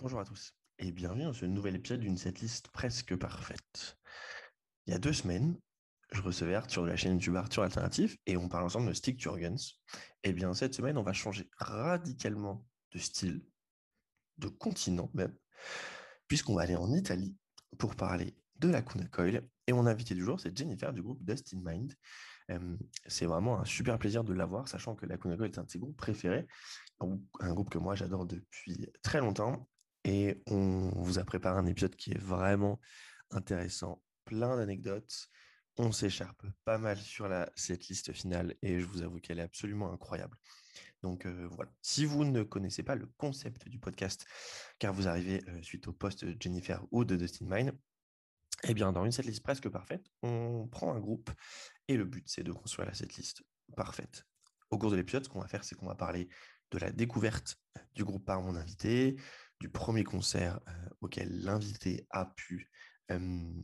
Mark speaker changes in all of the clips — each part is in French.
Speaker 1: Bonjour à tous et bienvenue dans ce nouvel épisode d'une setlist presque parfaite. Il y a deux semaines, je recevais Arthur de la chaîne YouTube Arthur Alternatif et on parle ensemble de Stick Guns. Et bien cette semaine, on va changer radicalement de style, de continent même, puisqu'on va aller en Italie pour parler de la Kuna Coil. Et mon invité du jour, c'est Jennifer du groupe Dust in Mind. c'est vraiment un super plaisir de l'avoir, sachant que la Kuna Coil est un de ses groupes préférés, un groupe que moi j'adore depuis très longtemps. Et on vous a préparé un épisode qui est vraiment intéressant, plein d'anecdotes. On s'écharpe pas mal sur la, cette liste finale et je vous avoue qu'elle est absolument incroyable. Donc voilà, si vous ne connaissez pas le concept du podcast, car vous arrivez suite au poste de Jennifer ou de Dustin Mine, eh bien, dans une setlist presque parfaite, on prend un groupe et le but, c'est de construire la setlist parfaite. Au cours de l'épisode, ce qu'on va faire, c'est qu'on va parler de la découverte du groupe par mon invité, du premier concert auquel l'invité a pu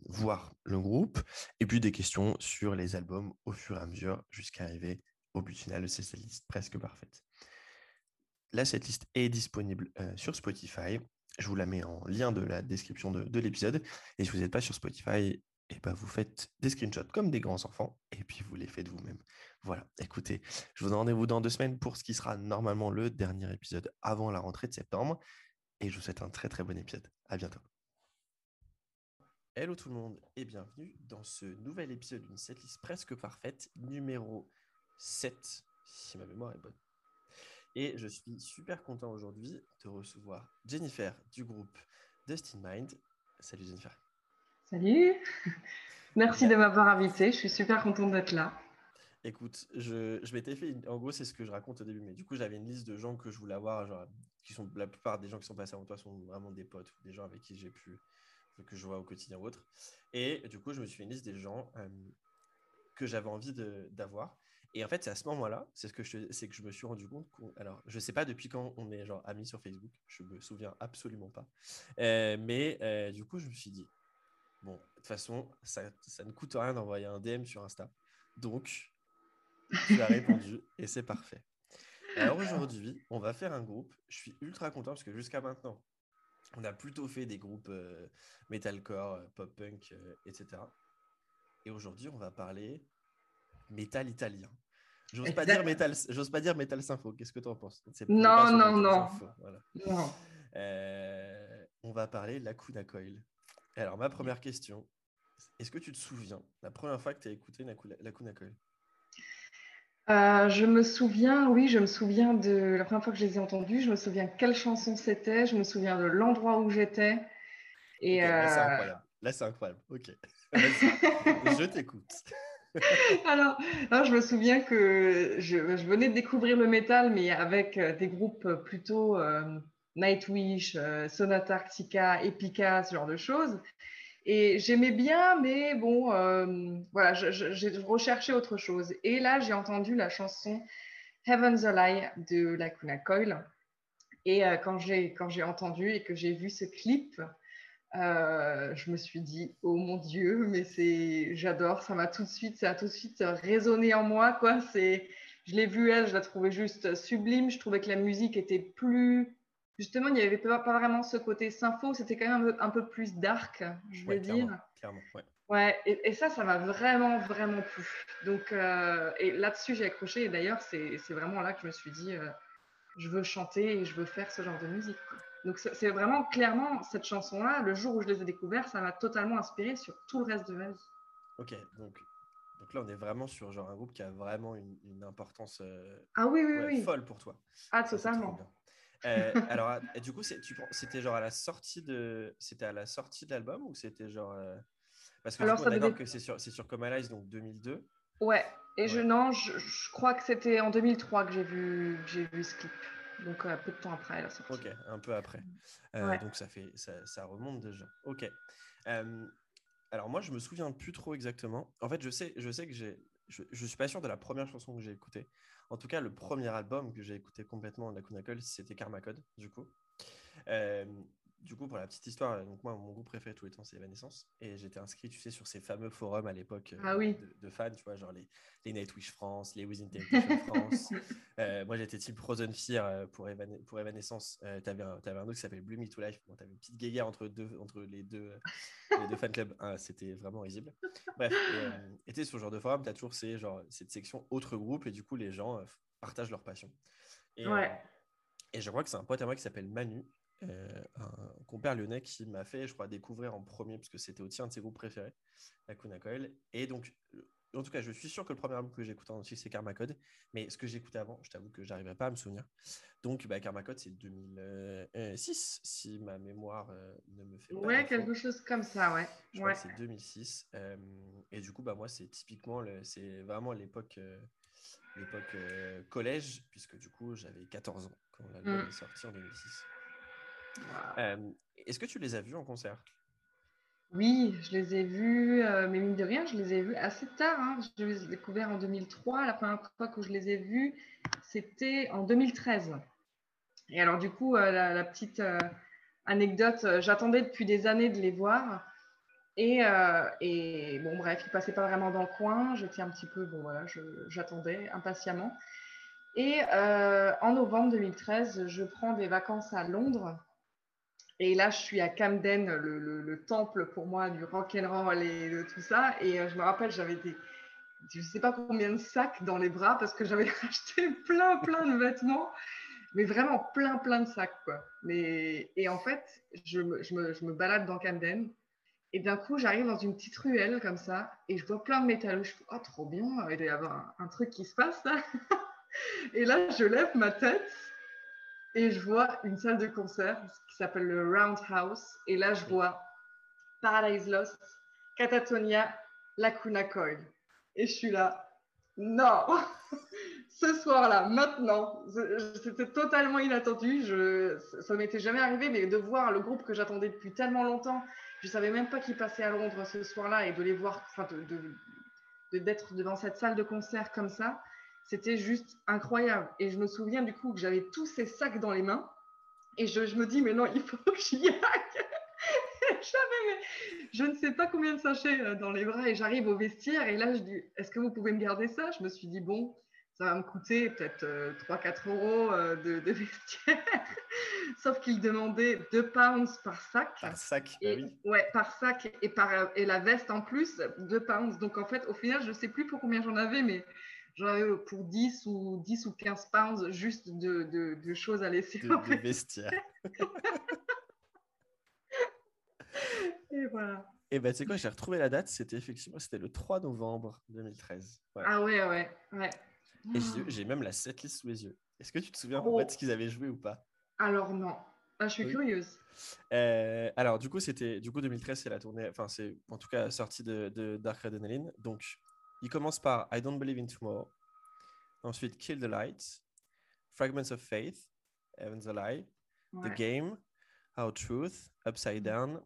Speaker 1: voir le groupe, et puis des questions sur les albums au fur et à mesure jusqu'à arriver au but final de cette liste presque parfaite. Là, cette liste est disponible sur Spotify. Je vous la mets en lien de la description de, l'épisode. Et si vous n'êtes pas sur Spotify, et eh ben vous faites des screenshots comme des grands enfants et puis vous les faites vous-même. Voilà, écoutez, je vous donne rendez-vous dans deux semaines pour ce qui sera normalement le dernier épisode avant la rentrée de septembre. Et je vous souhaite un très très bon épisode. À bientôt. Hello tout le monde et bienvenue dans ce nouvel épisode d'une setlist presque parfaite, numéro 7, si ma mémoire est bonne. Et je suis super content aujourd'hui de recevoir Jennifer du groupe Dustin Mind. Salut Jennifer.
Speaker 2: Salut. Merci de m'avoir invité. Je suis super contente d'être là.
Speaker 1: Écoute, je, je m'étais fait, en gros, c'est ce que je raconte au début, mais du coup, j'avais une liste de gens que je voulais avoir, genre, qui sont, la plupart des gens qui sont passés avant toi sont vraiment des potes ou des gens avec qui j'ai pu, que je vois au quotidien ou autre. Et du coup, je me suis fait une liste des gens que j'avais envie d'avoir. Et en fait, c'est à ce moment-là, c'est ce que je, que je me suis rendu compte. alors, je sais pas depuis quand on est genre amis sur Facebook. Je me souviens absolument pas. Euh, mais euh, du coup, je me suis dit, bon, de toute façon, ça, ça ne coûte rien d'envoyer un DM sur Insta. Donc, tu as répondu et c'est parfait. Alors aujourd'hui, on va faire un groupe. Je suis ultra content parce que jusqu'à maintenant, on a plutôt fait des groupes euh, metalcore, pop-punk, etc. Et aujourd'hui, on va parler métal italien. J'ose pas dire métal, j'ose pas dire métal sympho. Qu'est-ce que tu en penses
Speaker 2: Non, non, non.
Speaker 1: Euh, on va parler Lacuna Coil. Alors, ma première question, est-ce que tu te souviens la première fois que tu as écouté Lacuna Coil?
Speaker 2: Euh, je me souviens, oui, je me souviens de la première fois que je les ai entendus. Je me souviens quelle chanson c'était. Je me souviens de l'endroit où j'étais.
Speaker 1: Et Là, c'est euh, incroyable. Là, c'est incroyable. Ok. je t'écoute.
Speaker 2: alors, je me souviens que je, venais de découvrir le métal, mais avec euh, des groupes plutôt Nightwish, Sonata Arctica, Epica, ce genre de choses. Et j'aimais bien, mais bon, euh, voilà, j'ai recherché autre chose. Et là, j'ai entendu la chanson Heaven's a Lie de Lacuna Coil. Et euh, quand j'ai entendu et que j'ai vu ce clip, euh, je me suis dit, oh mon Dieu, mais c'est, j'adore, ça m'a tout de suite, ça a tout de suite résonné en moi, quoi. C'est, je l'ai vue elle, je la trouvais juste sublime. Je trouvais que la musique était plus justement, il n'y avait pas, vraiment ce côté sympho, c'était quand même un peu, plus dark, je veux dire.
Speaker 1: Clairement, ouais.
Speaker 2: Ouais, et, ça, ça m'a vraiment, vraiment plu. Donc, euh, et là-dessus, j'ai accroché. Et d'ailleurs, c'est vraiment là que je me suis dit, euh, je veux chanter et je veux faire ce genre de musique. Donc, c'est vraiment clairement cette chanson-là, le jour où je les ai découverts, ça m'a totalement inspiré sur tout le reste de ma vie.
Speaker 1: Ok, donc, donc là, on est vraiment sur genre un groupe qui a vraiment une, importance euh,
Speaker 2: ah oui, oui, oui.
Speaker 1: folle pour toi.
Speaker 2: Ah, totalement.
Speaker 1: Euh, alors, du coup, c'était genre à la sortie de, c'était à la sortie de l'album ou c'était genre euh, parce que alors, coup, d'accord que c'est sur, c'est sur Come Alive, donc 2002.
Speaker 2: Ouais. Et je non, je, crois que c'était en 2003 que j'ai vu, j'ai vu ce clip. Donc un peu de temps après la sortie.
Speaker 1: Ok, un peu après. Euh, donc ça fait, ça, ça, remonte déjà. Ok. alors moi, je me souviens plus trop exactement. En fait, je sais, je sais que j'ai, je, je suis pas sûr de la première chanson que j'ai écoutée. En tout cas, le premier album que j'ai écouté complètement de la c'était Karma Code, du coup. Euh, du coup, pour la petite histoire, donc moi, mon groupe préféré tous les temps, c'est Evanescence. Et j'étais inscrit, tu sais, sur ces fameux forums à l'époque
Speaker 2: ah oui.
Speaker 1: de, fans, tu vois, genre les, les Nightwish France, les Within Temptation France. moi, j'étais type Frozen Fear pour, pour Evanescence. tu avais, un autre qui s'appelle Blue Me to Life. Bon, tu avais une petite guéguerre entre, deux, entre les, deux, les deux fan clubs. Ah, C'était vraiment risible. Bref, et, et sur ce genre de forum, tu as toujours ces, genre, cette section autres groupes et du coup, les gens partagent leur passion. Et,
Speaker 2: ouais.
Speaker 1: et je crois que c'est un pote à moi qui s'appelle Manu euh, un compère lyonnais qui m'a fait, je crois, découvrir en premier, parce que c'était aussi un de ses groupes préférés, la Kuna Coil. Et donc, en tout cas, je suis sûr que le premier album que j'écoute en entier, c'est Karma Code. Mais ce que j'écoutais avant, je t'avoue que j'arriverai pas à me souvenir. Donc, bah, Karma Code, c'est 2006, si ma mémoire euh, ne me fait pas.
Speaker 2: Ouais, quelque chose comme ça, ouais.
Speaker 1: Je crois que c'est 2006. Euh, et du coup, bah, moi, c'est typiquement, c'est vraiment l'époque l'époque collège, puisque du coup, j'avais 14 ans quand l'album mm. est sorti en 2006. Euh, est-ce que tu les as vus en concert?
Speaker 2: Oui, je les ai vus, euh, mais mine de rien, je les ai vus assez tard. Hein. Je les ai découverts en 2003. La première fois que je les ai vus, c'était en 2013. Et alors, du coup, euh, la, petite anecdote, j'attendais depuis des années de les voir. Et, et, bon, bref, ils passaient pas vraiment dans le coin. J'étais un petit peu, bon voilà, j'attendais impatiemment. Et en novembre 2013, je prends des vacances à Londres et là, je suis à Camden, le, temple pour moi du rock and roll et de tout ça. Et euh, je me rappelle, j'avais des, je ne sais pas combien de sacs dans les bras parce que j'avais acheté plein, plein de vêtements, mais vraiment plein, plein de sacs. Quoi. Mais, et en fait, je me, je, me, je me balade dans Camden et d'un coup, j'arrive dans une petite ruelle comme ça et je vois plein de métal. Je fais, oh, trop bien, il doit y avoir un, un truc qui se passe là. et là, je lève ma tête et je vois une salle de concert qui s'appelle le Roundhouse. Et là, je vois Paradise Lost, Catatonia, Lacuna Coil. Et je suis là, non, ce soir-là, maintenant, c'était totalement inattendu. Ça ne m'était jamais arrivé, mais de voir le groupe que j'attendais depuis tellement longtemps, je ne savais même pas qu'ils passaient à Londres ce soir-là et de les voir, enfin, d'être de, devant cette salle de concert comme ça, c'était juste incroyable. Et je me souviens du coup que j'avais tous ces sacs dans les mains. Et je, me dis, mais non, il faut que j'y aille. J'avais, je ne sais pas combien de sachets euh, dans les bras et j'arrive au vestiaire et là je dis, est-ce que vous pouvez me garder ça? Je me suis dit, bon, ça va me coûter peut-être 3-4 euh, euros euh, de, vestiaire. Sauf qu'il demandait 2 pounds par sac.
Speaker 1: Par sac,
Speaker 2: bah
Speaker 1: et, oui.
Speaker 2: Ouais, par sac et, par, et la veste en plus, 2 pounds. Donc en fait, au final, je ne sais plus pour combien j'en avais, mais j'en ai pour 10 ou 10 ou 15 pounds juste de, de, choses à laisser
Speaker 1: de, de vestiaire.
Speaker 2: et voilà.
Speaker 1: Et ben, tu sais quoi, j'ai retrouvé la date, c'était effectivement c'était le 3 novembre 2013.
Speaker 2: Ah ouais, ouais, ouais.
Speaker 1: Et j'ai même la setlist sous les yeux. Est-ce que tu te souviens oh. en fait ce qu'ils avaient joué ou pas?
Speaker 2: Alors non. Ah, je suis curieuse.
Speaker 1: Euh, alors du coup c'était du coup 2013 c'est la tournée, enfin c'est en tout cas sortie de, de Dark Adrenaline. Donc il commence par I Don't Believe in Tomorrow. Ensuite, Kill the Lights, Fragments of Faith, Heaven's a Lie, The Game, Our Truth, Upside Down,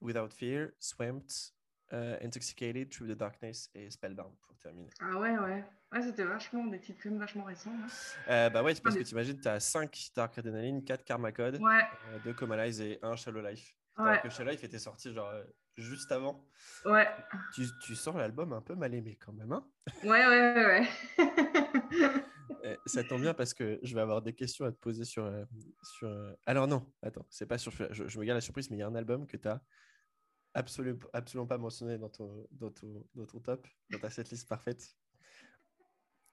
Speaker 1: Without Fear, Swamped, uh, Intoxicated, Through the Darkness et Spellbound pour terminer.
Speaker 2: Ah ouais, ouais. Ouais, c'était vachement des titres quand vachement récents. Hein.
Speaker 1: Euh, bah ouais, parce que tu imagines, tu as 5 Dark Adrenaline, 4 Karma Code,
Speaker 2: ouais.
Speaker 1: 2 euh, Coma Lies et 1 Shallow Life. Ouais. que Shallow Life était sorti genre euh, juste avant.
Speaker 2: Ouais.
Speaker 1: Tu, tu sors l'album un peu mal aimé quand même, hein
Speaker 2: Ouais, ouais, ouais.
Speaker 1: Eh, ça tombe bien parce que je vais avoir des questions à te poser sur. Euh, sur... Euh, alors, non, attends, c'est pas sur. Je, je, me garde la surprise, mais il y a un album que tu as absolument, absolument pas mentionné dans ton, dans, ton, dans ton top, dans ta setlist parfaite.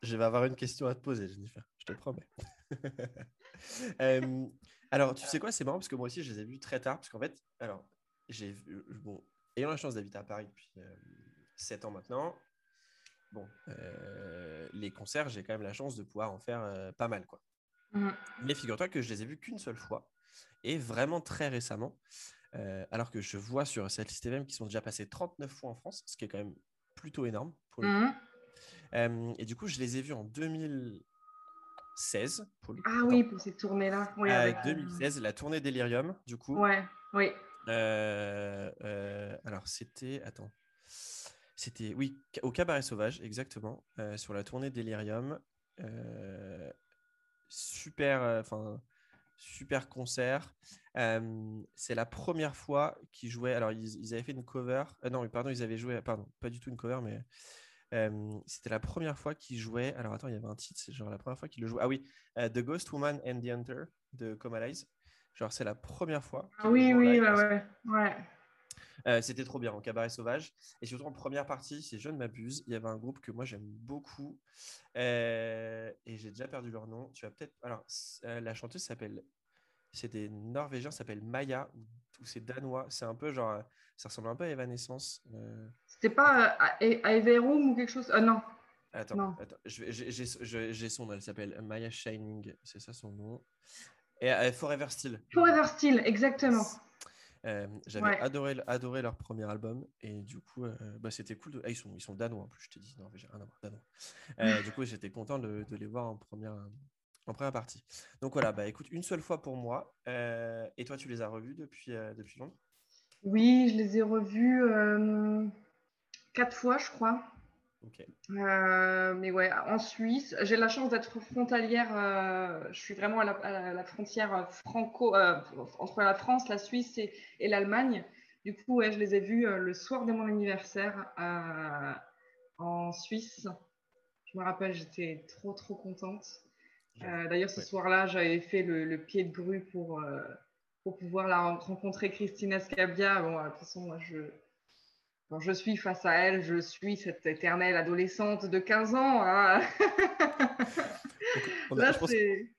Speaker 1: Je vais avoir une question à te poser, Jennifer, je te promets. euh, alors, tu sais quoi, c'est marrant parce que moi aussi, je les ai vus très tard, parce qu'en fait, alors, j'ai bon, ayant la chance d'habiter à Paris depuis 7 euh, ans maintenant, bon, euh, les concerts, j'ai quand même la chance de pouvoir en faire euh, pas mal. Quoi. Mmh. Mais figure-toi que je les ai vus qu'une seule fois, et vraiment très récemment, alors que je vois sur cette liste FM qui sont déjà passés 39 fois en France, ce qui est quand même plutôt énorme. Pour mmh. et du coup, je les ai vus en 2016.
Speaker 2: Pour ah oui, pour cette tournée-là.
Speaker 1: Oui, avec 2016, la tournée Delirium, du coup.
Speaker 2: Ouais, oui.
Speaker 1: Euh, euh, alors, c'était. Attends. C'était, oui, au Cabaret Sauvage, exactement, euh, sur la tournée Delirium. super, enfin, super concert. c'est la première fois qu'ils jouaient. Alors, ils, avaient fait une cover. non, pardon, ils avaient joué. Pardon, pas du tout une cover, mais c'était la première fois qu'ils jouaient. Alors, attends, il y avait un titre. C'est genre la première fois qu'ils le jouaient. Ah oui, The Ghost Woman and the Hunter de Comalize. Genre, c'est la première fois.
Speaker 2: Ah oui, oui, ouais, ouais.
Speaker 1: Euh, c'était trop bien en cabaret sauvage. Et surtout en première partie, si je ne m'abuse, il y avait un groupe que moi j'aime beaucoup. Euh, et j'ai déjà perdu leur nom. Tu vas peut-être. Alors, euh, la chanteuse s'appelle. C'est des Norvégiens, s'appelle Maya, ou c'est danois. C'est un peu genre. Ça ressemble un peu à Evanescence.
Speaker 2: C'était pas à, Everoom ou quelque chose? Ah non.
Speaker 1: Attends, attends. j'ai son nom. Elle s'appelle Maya Shining. C'est ça son nom. Et Forever Still.
Speaker 2: Forever Still, exactement.
Speaker 1: Euh, j'avais adoré, adoré leur premier album et du coup, euh, bah, c'était cool. De... Ah, ils, sont, ils sont danois en plus, je t'ai dit, non, j'ai rien à voir, danois. Euh, du coup, j'étais content de, de, les voir en première, en première partie. Donc voilà, bah écoute, une seule fois pour moi. et toi, tu les as revus depuis, depuis longtemps?
Speaker 2: Oui, je les ai revus quatre fois, je crois. Euh, mais ouais, en Suisse, j'ai la chance d'être frontalière. Euh, je suis vraiment à la, frontière franco euh, entre la France, la Suisse et, l'Allemagne. Du coup, ouais, je les ai vus le soir de mon anniversaire en Suisse. Je me rappelle, j'étais trop trop contente. D'ailleurs, ce soir-là, j'avais fait le, pied de grue pour pour pouvoir la rencontrer, Christina Scabia. Bon, de toute façon, moi, je quand je suis face à elle, je suis cette éternelle adolescente de 15 ans. Hein.
Speaker 1: on, a,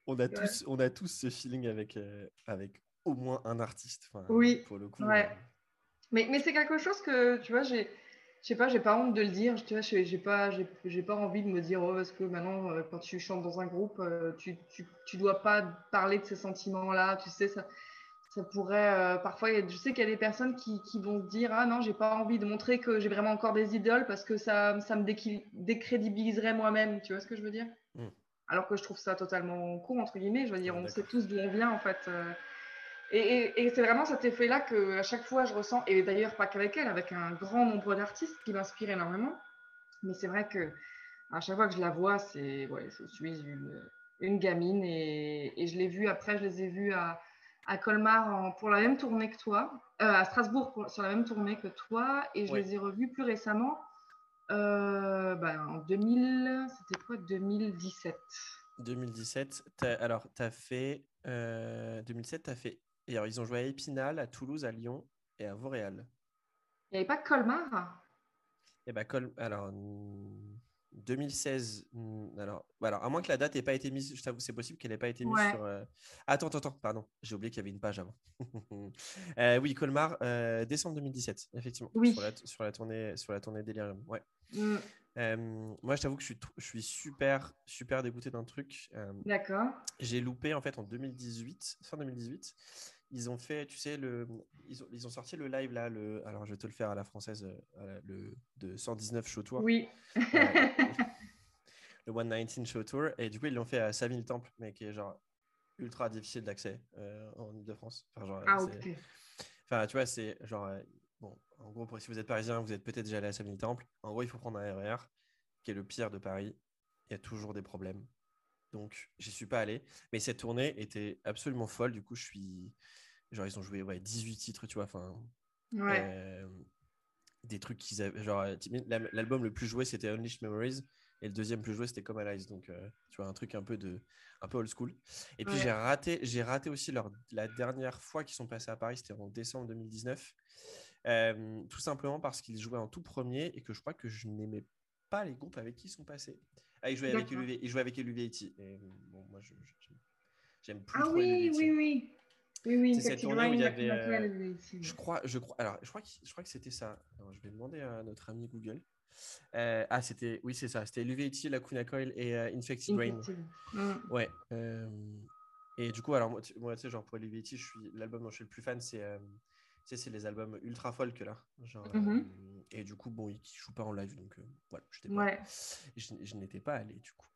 Speaker 1: on, a tous, on a tous ce feeling avec, euh, avec au moins un artiste.
Speaker 2: oui. Pour le coup. Ouais. Euh. Mais, mais c'est quelque chose que, tu vois, j'ai. Je sais pas, j'ai pas honte de le dire. Tu vois, j'ai pas, j'ai pas envie de me dire oh, parce que maintenant, euh, quand tu chantes dans un groupe, tu, tu, tu dois pas parler de ces sentiments-là. Tu sais, ça, ça pourrait euh, parfois je sais qu'il y a des personnes qui, vont se dire ah non j'ai pas envie de montrer que j'ai vraiment encore des idoles parce que ça, ça me décrédibiliserait moi-même tu vois ce que je veux dire? Mm. alors que je trouve ça totalement con entre guillemets je veux dire on sait tous d'où on vient en fait euh. et, c'est vraiment cet effet là que à chaque fois je ressens et d'ailleurs pas qu'avec elle avec un grand nombre d'artistes qui m'inspirent énormément mais c'est vrai que à chaque fois que je la vois c'est ouais je suis une, une gamine et, et je l'ai vue après je les ai vus à à Colmar pour la même tournée que toi, euh, à Strasbourg sur la même tournée que toi, et je les ai revus plus récemment euh, bah, en 2000, c'était quoi 2017.
Speaker 1: 2017, alors tu as fait 2007, tu as fait. Et alors, ils ont joué à Épinal, à Toulouse, à Lyon et à Vauréal.
Speaker 2: Il n'y avait pas Colmar?
Speaker 1: Eh ben, Col... alors 2016. Hmm, alors, alors, à moins que la date n'ait pas été mise, je t'avoue, c'est possible qu'elle n'ait pas été mise sur. Euh, attends, attends, attends, pardon, j'ai oublié qu'il y avait une page avant. Euh, oui, Colmar, euh, décembre 2017, effectivement.
Speaker 2: Oui.
Speaker 1: Sur la, tournée, sur la tournée Delirium. Ouais. Mm. moi, je t'avoue que je suis, je suis super, super dégoûté d'un truc.
Speaker 2: D'accord.
Speaker 1: J'ai loupé en fait en 2018, fin 2018 ils ont fait, tu sais, le, ils ont, ils ont, sorti le live là, le, alors je vais te le faire à la française, euh, le de 119 Show Tour.
Speaker 2: Oui. Euh,
Speaker 1: le 119 Show Tour. Et du coup, ils l'ont fait à Saville Temple, mais qui est genre ultra difficile d'accès euh, en Ile-de-France.
Speaker 2: Enfin, genre, ah, ok.
Speaker 1: Enfin, tu vois, c'est genre, bon, en gros, si vous êtes parisien, vous êtes peut-être déjà allé à Saville Temple. En gros, il faut prendre un RER, e qui est le pire de Paris. Il y a toujours des problèmes. Donc, je suis pas allé. Mais cette tournée était absolument folle. Du coup, je suis. Genre, ils ont joué ouais, 18 titres, tu vois. Enfin. Euh, des trucs qu'ils avaient. Genre, l'album le plus joué, c'était Unleashed Memories. Et le deuxième plus joué, c'était Come Alive. Donc, euh, tu vois, un truc un peu, de, un peu old school. Et puis, j'ai raté, j'ai raté aussi leur, la dernière fois qu'ils sont passés à Paris, c'était en décembre 2019. Euh, tout simplement parce qu'ils jouaient en tout premier et que je crois que je n'aimais pas les groupes avec qui ils sont passés. Ah, il jouait avec LUV, il jouait avec LUVIT. Et bon, moi, j'aime plus
Speaker 2: ah,
Speaker 1: trop
Speaker 2: oui, oui, oui. Oui, oui,
Speaker 1: c'est cette tournée où il y avait. Euh, je crois, je crois, alors, je crois que, je crois que c'était ça. Alors, je vais demander à notre ami Google. Euh, ah, c'était, oui, c'est ça. C'était LUVIT, Lacuna Coil et euh, Infected Brain. Mm. Ouais. et du coup, alors, moi, tu sais, genre, pour LUVIT, je suis, l'album dont je suis le plus fan, c'est tu sais, c'est les albums ultra folk là. Genre, mm-hmm. Et du coup, bon, ils ne jouent pas en live, donc voilà, je, n'étais pas allé du coup.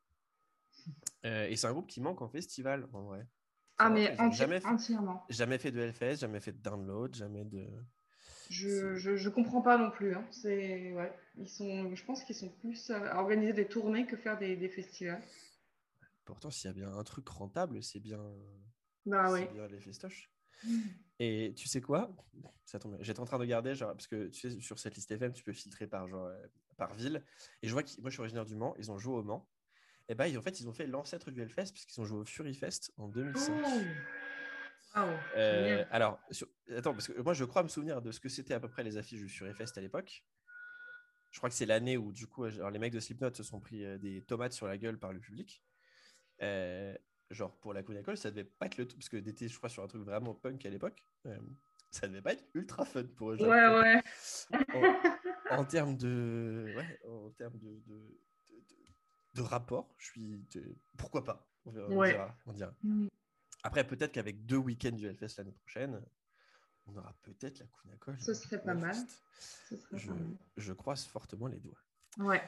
Speaker 1: et c'est un groupe qui manque en festival, en vrai.
Speaker 2: Ah, mais jamais fait, entièrement.
Speaker 1: Jamais fait de LFS, jamais fait de download, jamais de.
Speaker 2: Je, je, je comprends pas non plus. Hein. C'est, ouais, ils sont, je pense qu'ils sont plus à organiser des tournées que faire des, des festivals.
Speaker 1: Pourtant, s'il y a bien un truc rentable, c'est bien,
Speaker 2: Bah oui.
Speaker 1: bien les festoches. Et tu sais quoi? Ça tombe bien. J'étais en train de regarder, genre, parce que tu sais, sur cette liste FM, tu peux filtrer par, genre, euh, par ville. Et je vois que moi, je suis originaire du Mans, ils ont joué au Mans. Et bah, ils- en fait, ils ont fait l'ancêtre du Hellfest, puisqu'ils ont joué au Fury Fest en 2005.
Speaker 2: Oh. Waouh,
Speaker 1: Euh, alors, sur- attends, parce que moi, je crois me souvenir de ce que c'était à peu près les affiches du Fury Fest à l'époque. Je crois que c'est l'année où, du coup, alors, les mecs de Slipknot se sont pris euh, des tomates sur la gueule par le public. Euh, genre, pour la Cool ça devait pas être le tout, parce que d'été, je crois, sur un truc vraiment punk à l'époque, euh, ça devait pas être ultra fun pour eux. genre,
Speaker 2: Ouais, ouais.
Speaker 1: En, en termes de, ouais, en termes de, de, de, de- de rapport, je suis, pourquoi pas on, verra- on dira, on dira.
Speaker 2: Mm.
Speaker 1: Après, peut-être qu'avec deux week-ends du Hellfest l'année prochaine, on aura peut-être la Kunakol.
Speaker 2: Ce serait pas mal. Ce serait
Speaker 1: Je,
Speaker 2: pas mal.
Speaker 1: je croise fortement les doigts.
Speaker 2: Ouais.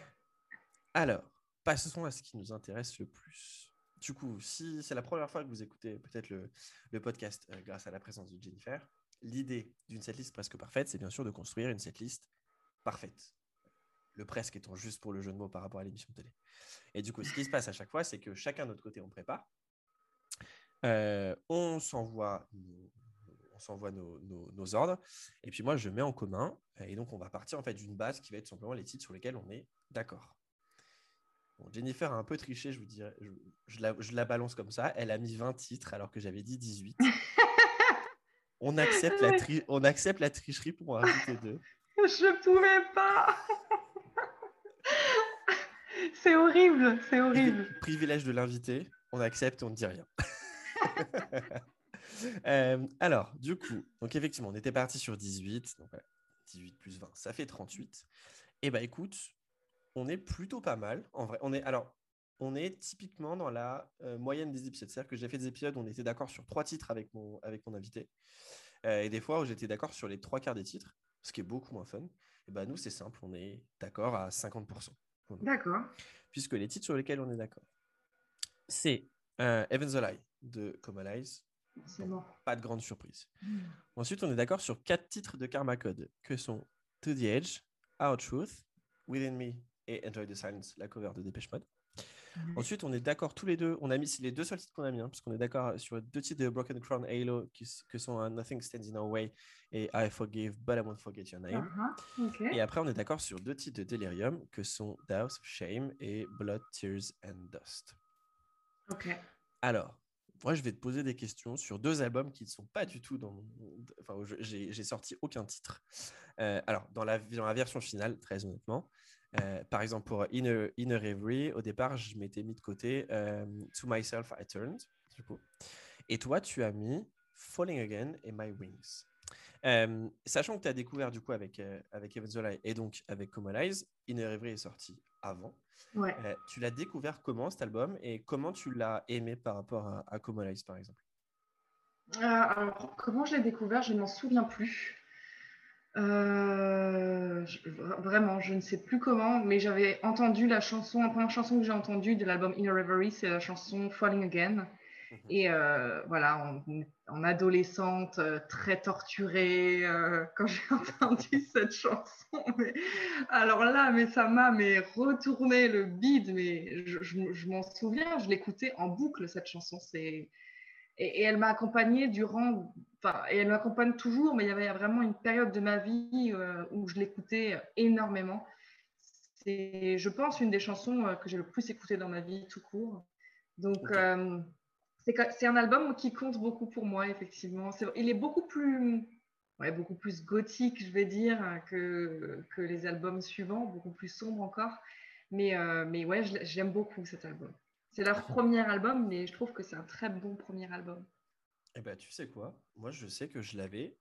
Speaker 1: Alors, passons à ce qui nous intéresse le plus. Du coup, si c'est la première fois que vous écoutez peut-être le, podcast euh, grâce à la présence de Jennifer, l'idée d'une setlist presque parfaite, c'est bien sûr de construire une setlist parfaite. Le presque étant juste pour le jeu de mots par rapport à l'émission télé. Et du coup, ce qui se passe à chaque fois, c'est que chacun de notre côté, on prépare. Euh, on s'envoie nos, on s'envoie nos ordres. Et puis moi, je mets en commun. Et donc, on va partir en fait d'une base qui va être simplement les titres sur lesquels on est d'accord. Bon, Jennifer a un peu triché, je vous dirais. Je, je la, je la balance comme ça. Elle a mis 20 titres alors que j'avais dit 18. on, accepte la tri- on accepte la tricherie pour en rajouter deux.
Speaker 2: Je pouvais pas. c'est horrible, c'est horrible.
Speaker 1: Privilège de l'invité, on accepte on ne dit rien. Euh, alors, du coup, donc effectivement, on était parti sur 18. Donc voilà, 18 plus 20, ça fait 38. Et bah écoute, on est plutôt pas mal. En vrai, on est alors, on est typiquement dans la euh, moyenne des épisodes. C'est-à-dire que j'ai fait des épisodes où on était d'accord sur trois titres avec mon, avec mon invité. Euh, et des fois où j'étais d'accord sur les trois quarts des titres, ce qui est beaucoup moins fun. Et bah nous, c'est simple, on est d'accord à 50%.
Speaker 2: D'accord.
Speaker 1: Puisque les titres sur lesquels on est d'accord, c'est euh, Heaven's a Lie de Common Eyes.
Speaker 2: C'est bon.
Speaker 1: Pas de grande surprise. Ensuite, on est d'accord sur quatre titres de Karma Code, que sont To the Edge, Our Truth, Within Me et Enjoy the Silence, la cover de Dépêche Mode.
Speaker 2: Mhm.
Speaker 1: Ensuite, on est d'accord tous les deux. On a mis les deux seuls titres qu'on a mis, hein, parce qu'on est d'accord sur deux titres de Broken Crown Halo qui, que sont euh, Nothing Stands in Our Way et I Forgive But I Won't Forget Your Name.
Speaker 2: Uh-huh.
Speaker 1: Et après, on est d'accord sur deux titres de Delirium que sont The House of Shame et Blood, Tears and Dust. Alors, moi, je vais te poser des questions sur deux albums qui ne sont pas du tout dans mon. Enfin, j'ai sorti aucun titre. Euh, alors, dans la, dans la version finale, très honnêtement, euh, par exemple, pour Inner, Inner Every, au départ, je m'étais mis de côté euh, To Myself I Turned, du coup. Et toi, tu as mis Falling Again et My Wings. Euh, sachant que tu as découvert, du coup, avec, euh, avec Evan Zola et donc avec Eyes, Inner Every est sorti avant.
Speaker 2: Ouais.
Speaker 1: Euh, tu l'as découvert comment cet album et comment tu l'as aimé par rapport à, à par exemple?
Speaker 2: Euh, alors, comment je l'ai découvert, je ne m'en souviens plus. Euh, je- vraiment, je ne sais plus comment, mais j'avais entendu la chanson, la première chanson que j'ai entendue de l'album Inner Reverie, c'est la chanson Falling Again.
Speaker 1: Mhm.
Speaker 2: Et euh, voilà, en, en adolescente, euh, très torturée, euh, quand j'ai entendu cette chanson, mais, alors là, mais ça m'a mais retourné le bide, mais je, je- je m'en souviens, je l'écoutais en boucle cette chanson, c'est et, et elle m'a accompagnée durant, enfin, et elle m'accompagne toujours, mais il y avait vraiment une période de ma vie euh, où je l'écoutais énormément. C'est, je pense, une des chansons euh, que j'ai le plus écoutées dans ma vie tout court. Donc, euh, c'est, un album qui compte beaucoup pour moi, effectivement. C'est- il est beaucoup plus, ouais, beaucoup plus gothique, je vais dire, que, que les albums suivants, beaucoup plus sombre encore. Mais, euh, mais ouais, je j'aime beaucoup cet album. C'est leur premier album, mais je trouve que c'est un très bon premier album.
Speaker 1: Eh ben, tu sais quoi? Moi, je sais que je l'avais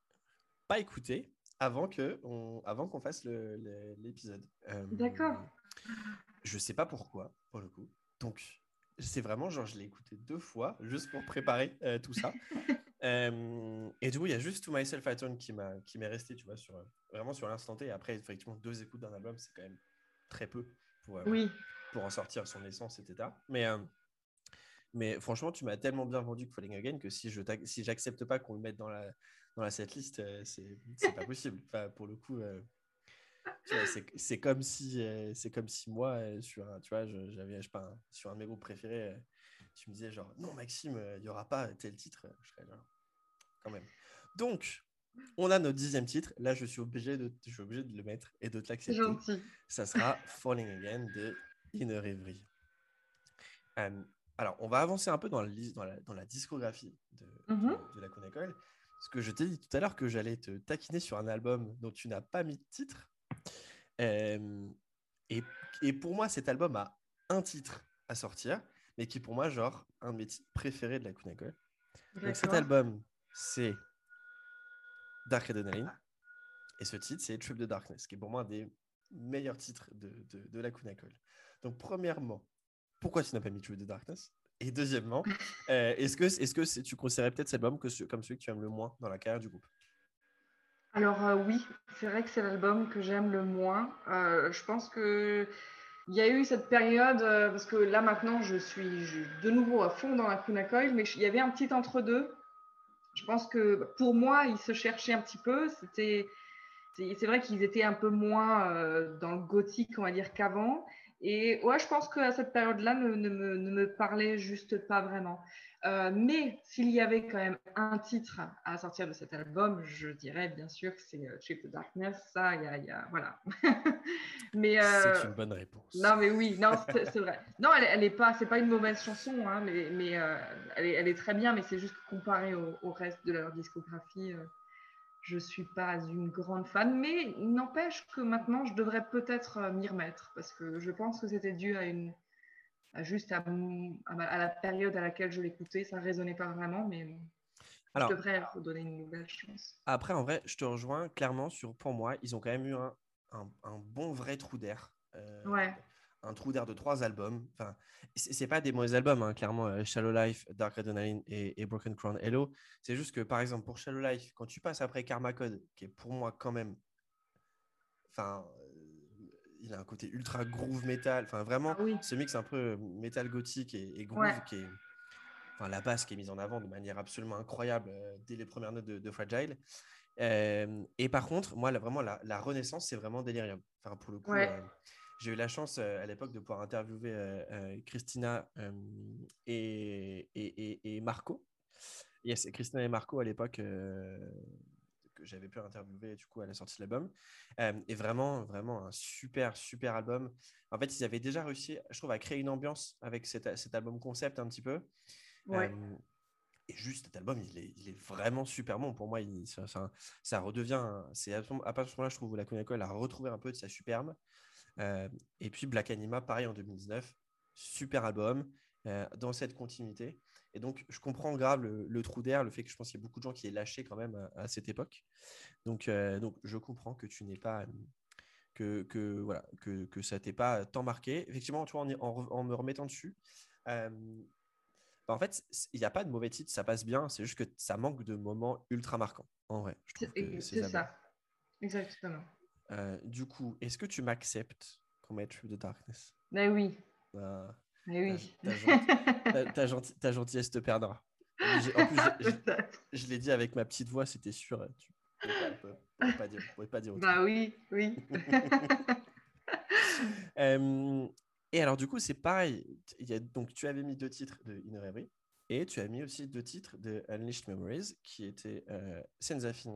Speaker 1: pas écouté avant que on, avant qu'on fasse l'épisode. Euh,
Speaker 2: D'accord.
Speaker 1: Je sais pas pourquoi, pour le coup. Donc, c'est vraiment genre, je l'ai écouté deux fois juste pour préparer euh, tout ça. Euh, et du coup, il y a juste To Myself I Turn qui m'a qui m'est resté, tu vois, sur, vraiment sur l'instant T. Et après, effectivement, deux écoutes d'un album, c'est quand même très peu pour,
Speaker 2: Oui,
Speaker 1: pour en sortir son essence, etc. Mais, euh, mais franchement, tu m'as tellement bien vendu que Falling Again que si je si j'accepte pas qu'on le mette dans la, dans la setlist, euh, c'est pas possible. Enfin, pour le coup, euh, c'est comme si euh, c'est comme si moi, sur un, tu vois, j'avais, pas, un- sur un de mes groupes préférés, tu me disais genre, non, Maxime, il n'y aura pas tel titre, je serais là, quand même. Donc, on a notre dixième titre. Là, je suis obligé de, je suis obligé de le mettre et de te l'accepter. Ça sera Falling Again de Inner Every. Euh, alors, on va avancer un peu dans la, dans la, dans la discographie de,
Speaker 2: Mhm.
Speaker 1: de, la Connecole. Parce que je t'ai dit tout à l'heure que j'allais te taquiner sur un album dont tu n'as pas mis de titre. Euh, et, et pour moi, cet album a un titre à sortir, mais qui est pour moi, genre, un de mes titres préférés de la Connecole. Donc cet album, c'est Dark Adrenaline. Et ce titre, c'est Trip the Darkness, qui est pour moi un des meilleurs titres de, de, de la Kunakol. Donc, premièrement, pourquoi tu n'as pas mis Trip the Darkness? Et deuxièmement, euh, est-ce que, est que tu considérais peut-être cet album que, comme celui que tu aimes le moins dans la carrière du groupe?
Speaker 2: Alors euh, oui, c'est vrai que c'est l'album que j'aime le moins. Euh, je pense que il y a eu cette période parce que là maintenant je suis de nouveau à fond dans la Kuna Coil, mais il y avait un petit entre-deux. Je pense que pour moi, ils se cherchaient un petit peu. C'est vrai qu'ils étaient un peu moins dans le gothique, on va dire, qu'avant. Et ouais, je pense qu'à cette période-là, ne, ne me, ne me parlait juste pas vraiment. Euh, mais s'il y avait quand même un titre à sortir de cet album, je dirais bien sûr que c'est euh, Trip the Darkness. Ça, il y a, il y a- voilà. mais euh,
Speaker 1: C'est une bonne réponse.
Speaker 2: non, mais oui, non, c'est vrai. Non, elle, elle est pas, c'est pas une mauvaise chanson, hein, mais, mais euh, elle, est, elle est très bien, mais c'est juste comparé au, au reste de leur discographie, je suis pas une grande fan. Mais il n'empêche que maintenant, je devrais peut-être euh, m'y remettre parce que je pense que c'était dû à une, à juste à, la période à laquelle je l'écoutais, ça résonnait pas vraiment, mais
Speaker 1: Alors,
Speaker 2: je devrais redonner une nouvelle chance.
Speaker 1: après, en vrai, je te rejoins clairement sur, pour moi, ils ont quand même eu un, un, un bon vrai trou d'air. Euh,
Speaker 2: Ouais.
Speaker 1: Un trou d'air de trois albums. Enfin, c'est pas des mauvais albums, hein, clairement. euh, Shallow Life, Dark Adrenaline et, et Broken Crown Hello. C'est juste que, par exemple, pour Shallow Life, quand tu passes après Karma Code, qui est pour moi quand même. Enfin, euh, il a un côté ultra groove metal. Enfin, vraiment,
Speaker 2: Ah oui.
Speaker 1: ce mix un peu metal gothique et, et groove
Speaker 2: Ouais.
Speaker 1: qui est. Enfin, la basse qui est mise en avant de manière absolument incroyable euh, dès les premières notes de, de Fragile. Euh, et par contre, moi, là, vraiment, la, la renaissance, c'est vraiment Delirium. Enfin, pour le coup,
Speaker 2: Ouais.
Speaker 1: euh, j'ai eu la chance euh, à l'époque de pouvoir interviewer euh, euh, Christina et, et, et- Marco. Yes, Christina et Marco à l'époque que j'avais pu interviewer du coup à la sortie de l'album. Euh, et vraiment, vraiment un super, super album. En fait, ils avaient déjà réussi, je trouve, à créer une ambiance avec cet, cet album concept un petit peu.
Speaker 2: Ouais.
Speaker 1: Euh, et juste cet album, il est, il est vraiment super bon. Pour moi, il- ça, ça- ça redevient. C'est à, partir de ce moment-là, je trouve, où la Konako, elle a retrouvé un peu de sa superbe. Euh, et puis Black Anima, pareil en 2019. Super album, euh, dans cette continuité. Et donc, je comprends grave le, le trou d'air, le fait que je pense qu'il y a beaucoup de gens qui aient lâché quand même à, à cette époque. Donc, euh, donc, je comprends que tu n'es pas. Que, que, voilà, que, que ça t'ait pas tant marqué. Effectivement, tu vois, en, me remettant dessus, euh, bah, en fait, il n'y a pas de mauvais titre, ça passe bien. C'est juste que ça manque de moments ultra marquants. En vrai, je trouve que
Speaker 2: C'est ça. Exactement.
Speaker 1: Euh, du coup, est-ce que tu m'acceptes qu'on mette Trip the Darkness?
Speaker 2: Mais oui.
Speaker 1: Ah,
Speaker 2: Mais oui.
Speaker 1: ta, gentil- ta- ta gentil- ta gentillesse te perdra. En plus, je l'ai dit avec ma petite voix, c'était sûr. Tu ne pouvais, pas- pouvais pas dire, autrement.
Speaker 2: Bah oui, oui.
Speaker 1: Euh, et alors, du coup, c'est pareil. Il y a, donc, tu avais mis deux titres de Inner Every et tu as mis aussi deux titres de Unleashed Memories qui étaient euh,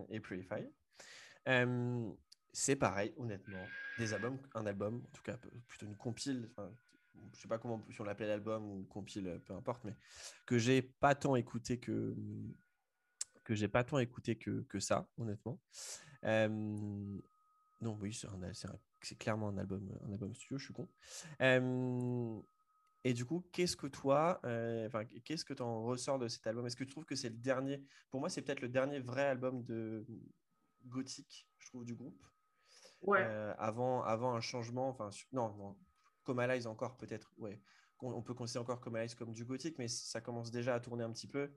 Speaker 1: et Purify. Euh, c'est pareil, honnêtement. Des albums, un album, en tout cas, plutôt une compile. enfin, Je sais pas comment si on l'appelait l'album ou compile, peu importe, mais que j'ai pas tant écouté que que j'ai pas tant écouté que, que ça, honnêtement. Euh, non, oui, c'est clairement un album, un album studio, je suis con. Euh, et du coup, qu'est-ce que toi, euh, qu'est-ce que tu en ressors de cet album? Est-ce que tu trouves que c'est le dernier Pour moi, c'est peut-être le dernier vrai album de gothique, je trouve, du groupe?
Speaker 2: Ouais.
Speaker 1: Euh, avant, avant un changement, enfin, non, non, Comalize encore peut-être, ouais. On, on peut considérer encore Comalize comme du gothique, mais ça commence déjà à tourner un petit peu.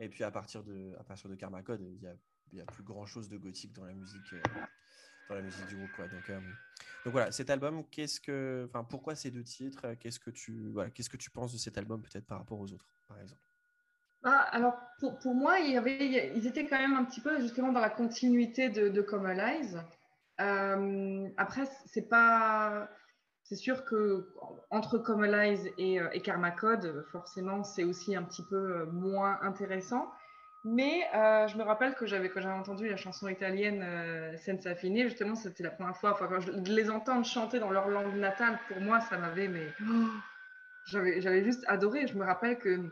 Speaker 1: Et puis à partir de, à partir de Karma Code, il n'y a, il y a plus grand chose de gothique dans la musique, euh, dans la musique du groupe, quoi. Donc, euh, donc voilà, cet album, qu'est-ce que, enfin, pourquoi ces deux titres Qu'est-ce que tu, voilà, qu'est-ce que tu penses de cet album peut-être par rapport aux autres, par exemple?
Speaker 2: Bah, alors, pour, pour moi, il y avait, ils étaient quand même un petit peu justement dans la continuité de, de Comalize. Euh, après, c'est pas, c'est sûr que entre Comalize et, et Karma Code, forcément, c'est aussi un petit peu moins intéressant. Mais je me rappelle que j'avais quand j'avais entendu la chanson italienne Senza Fine, justement, c'était la première fois, de les entendre chanter dans leur langue natale, pour moi, ça m'avait, mais j'avais juste adoré. Je me rappelle que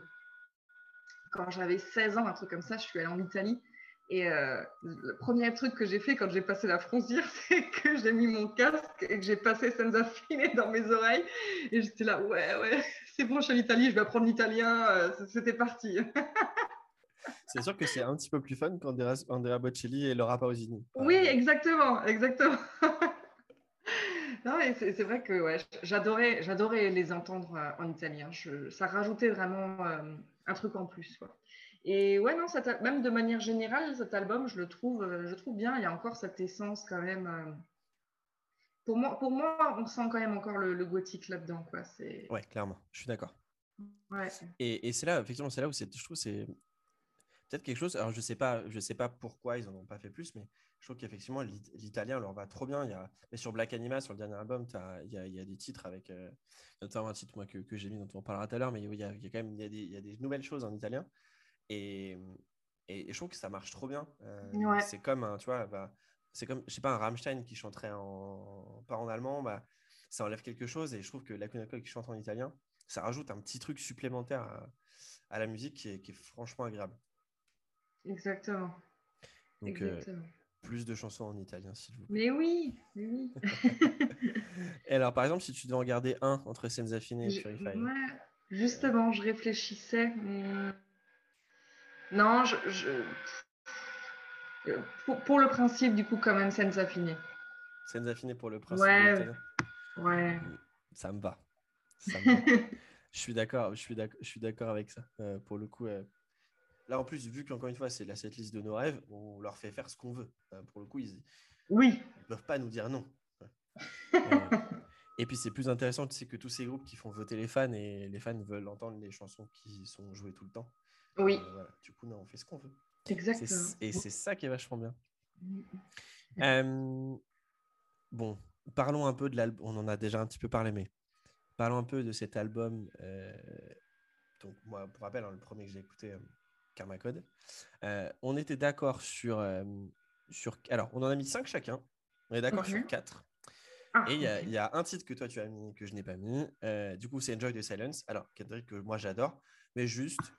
Speaker 2: quand j'avais 16 ans, un truc comme ça, je suis allée en Italie. Et euh, le premier truc que j'ai fait quand j'ai passé la frontière, c'est que j'ai mis mon casque et que j'ai passé Senza Fine dans mes oreilles. Et j'étais là, ouais, ouais, c'est bon, je suis en Italie, je vais apprendre l'italien. Euh, c'était parti.
Speaker 1: c'est sûr que c'est un petit peu plus fun qu'Andrea Bocelli et Laura Pausini.
Speaker 2: Oui, exactement, exactement. non, c'est vrai que ouais, j'adorais, j'adorais les entendre euh, en italien. ça rajoutait vraiment un truc en plus. Quoi. Et ouais, non, même de manière générale, cet album, je le trouve, euh, je trouve bien. Il y a encore cette essence quand même. Euh, pour moi, pour moi, on sent quand même encore le, gothique là-dedans. Quoi.
Speaker 1: Ouais, clairement, je suis d'accord. Ouais. Et, et c'est là, effectivement, c'est là où je trouve c'est peut-être quelque chose. Alors, je sais pas, je sais pas pourquoi ils en ont pas fait plus, mais je trouve qu'effectivement, l'italien leur va trop bien. Il y a, mais sur Black Anima, sur le dernier album, il y a, y a, des titres avec, euh, notamment un titre moi, que, que j'ai mis, dont on parlera tout à l'heure, mais il y, a, y a quand même y a des, y a des nouvelles choses en italien. Et, et, je trouve que ça marche trop bien. Euh, c'est comme, un, tu vois, bah, c'est comme, je sais pas, un Rammstein qui chanterait en, pas en allemand, bah, ça enlève quelque chose. Et je trouve que la qui chante en italien, ça rajoute un petit truc supplémentaire à, à la musique qui est, qui est, franchement agréable.
Speaker 2: Exactement.
Speaker 1: Donc, euh, plus de chansons en italien, s'il vous
Speaker 2: plaît. Mais oui, mais oui.
Speaker 1: et alors, par exemple, si tu devais en garder un entre Senza Fine et Purify.
Speaker 2: justement, je réfléchissais. Non, je, Pour, le principe, du coup, quand même, Senza Fine.
Speaker 1: Senza Fine pour le principe.
Speaker 2: Ouais. Ouais.
Speaker 1: Ça me va. Ça me va. je suis d'accord, je suis d'accord avec ça. Euh, pour le coup, euh, Là, en plus, vu qu'encore une fois, c'est la setlist de nos rêves, on leur fait faire ce qu'on veut. pour le coup, ils
Speaker 2: oui.
Speaker 1: ne peuvent pas nous dire non. et puis, c'est plus intéressant, c'est que tous ces groupes qui font voter les fans et les fans veulent entendre les chansons qui sont jouées tout le temps.
Speaker 2: Oui.
Speaker 1: Euh, Du coup, non, on fait ce qu'on veut.
Speaker 2: Exactement.
Speaker 1: Et c'est ça qui est vachement bien. Euh, bon, parlons un peu de l'album. On en a déjà un petit peu parlé, mais parlons un peu de cet album. Euh, donc, moi, pour rappel, hein, le premier que j'ai écouté, euh, Karma Code. Euh, on était d'accord sur, euh, sur. Alors, on en a mis 5 chacun. On est d'accord sur 4. Ah, et il y, a un titre que toi tu as mis que je n'ai pas mis. Euh, du coup, c'est Enjoy the Silence. Alors, Kendrick, que moi j'adore. Mais juste,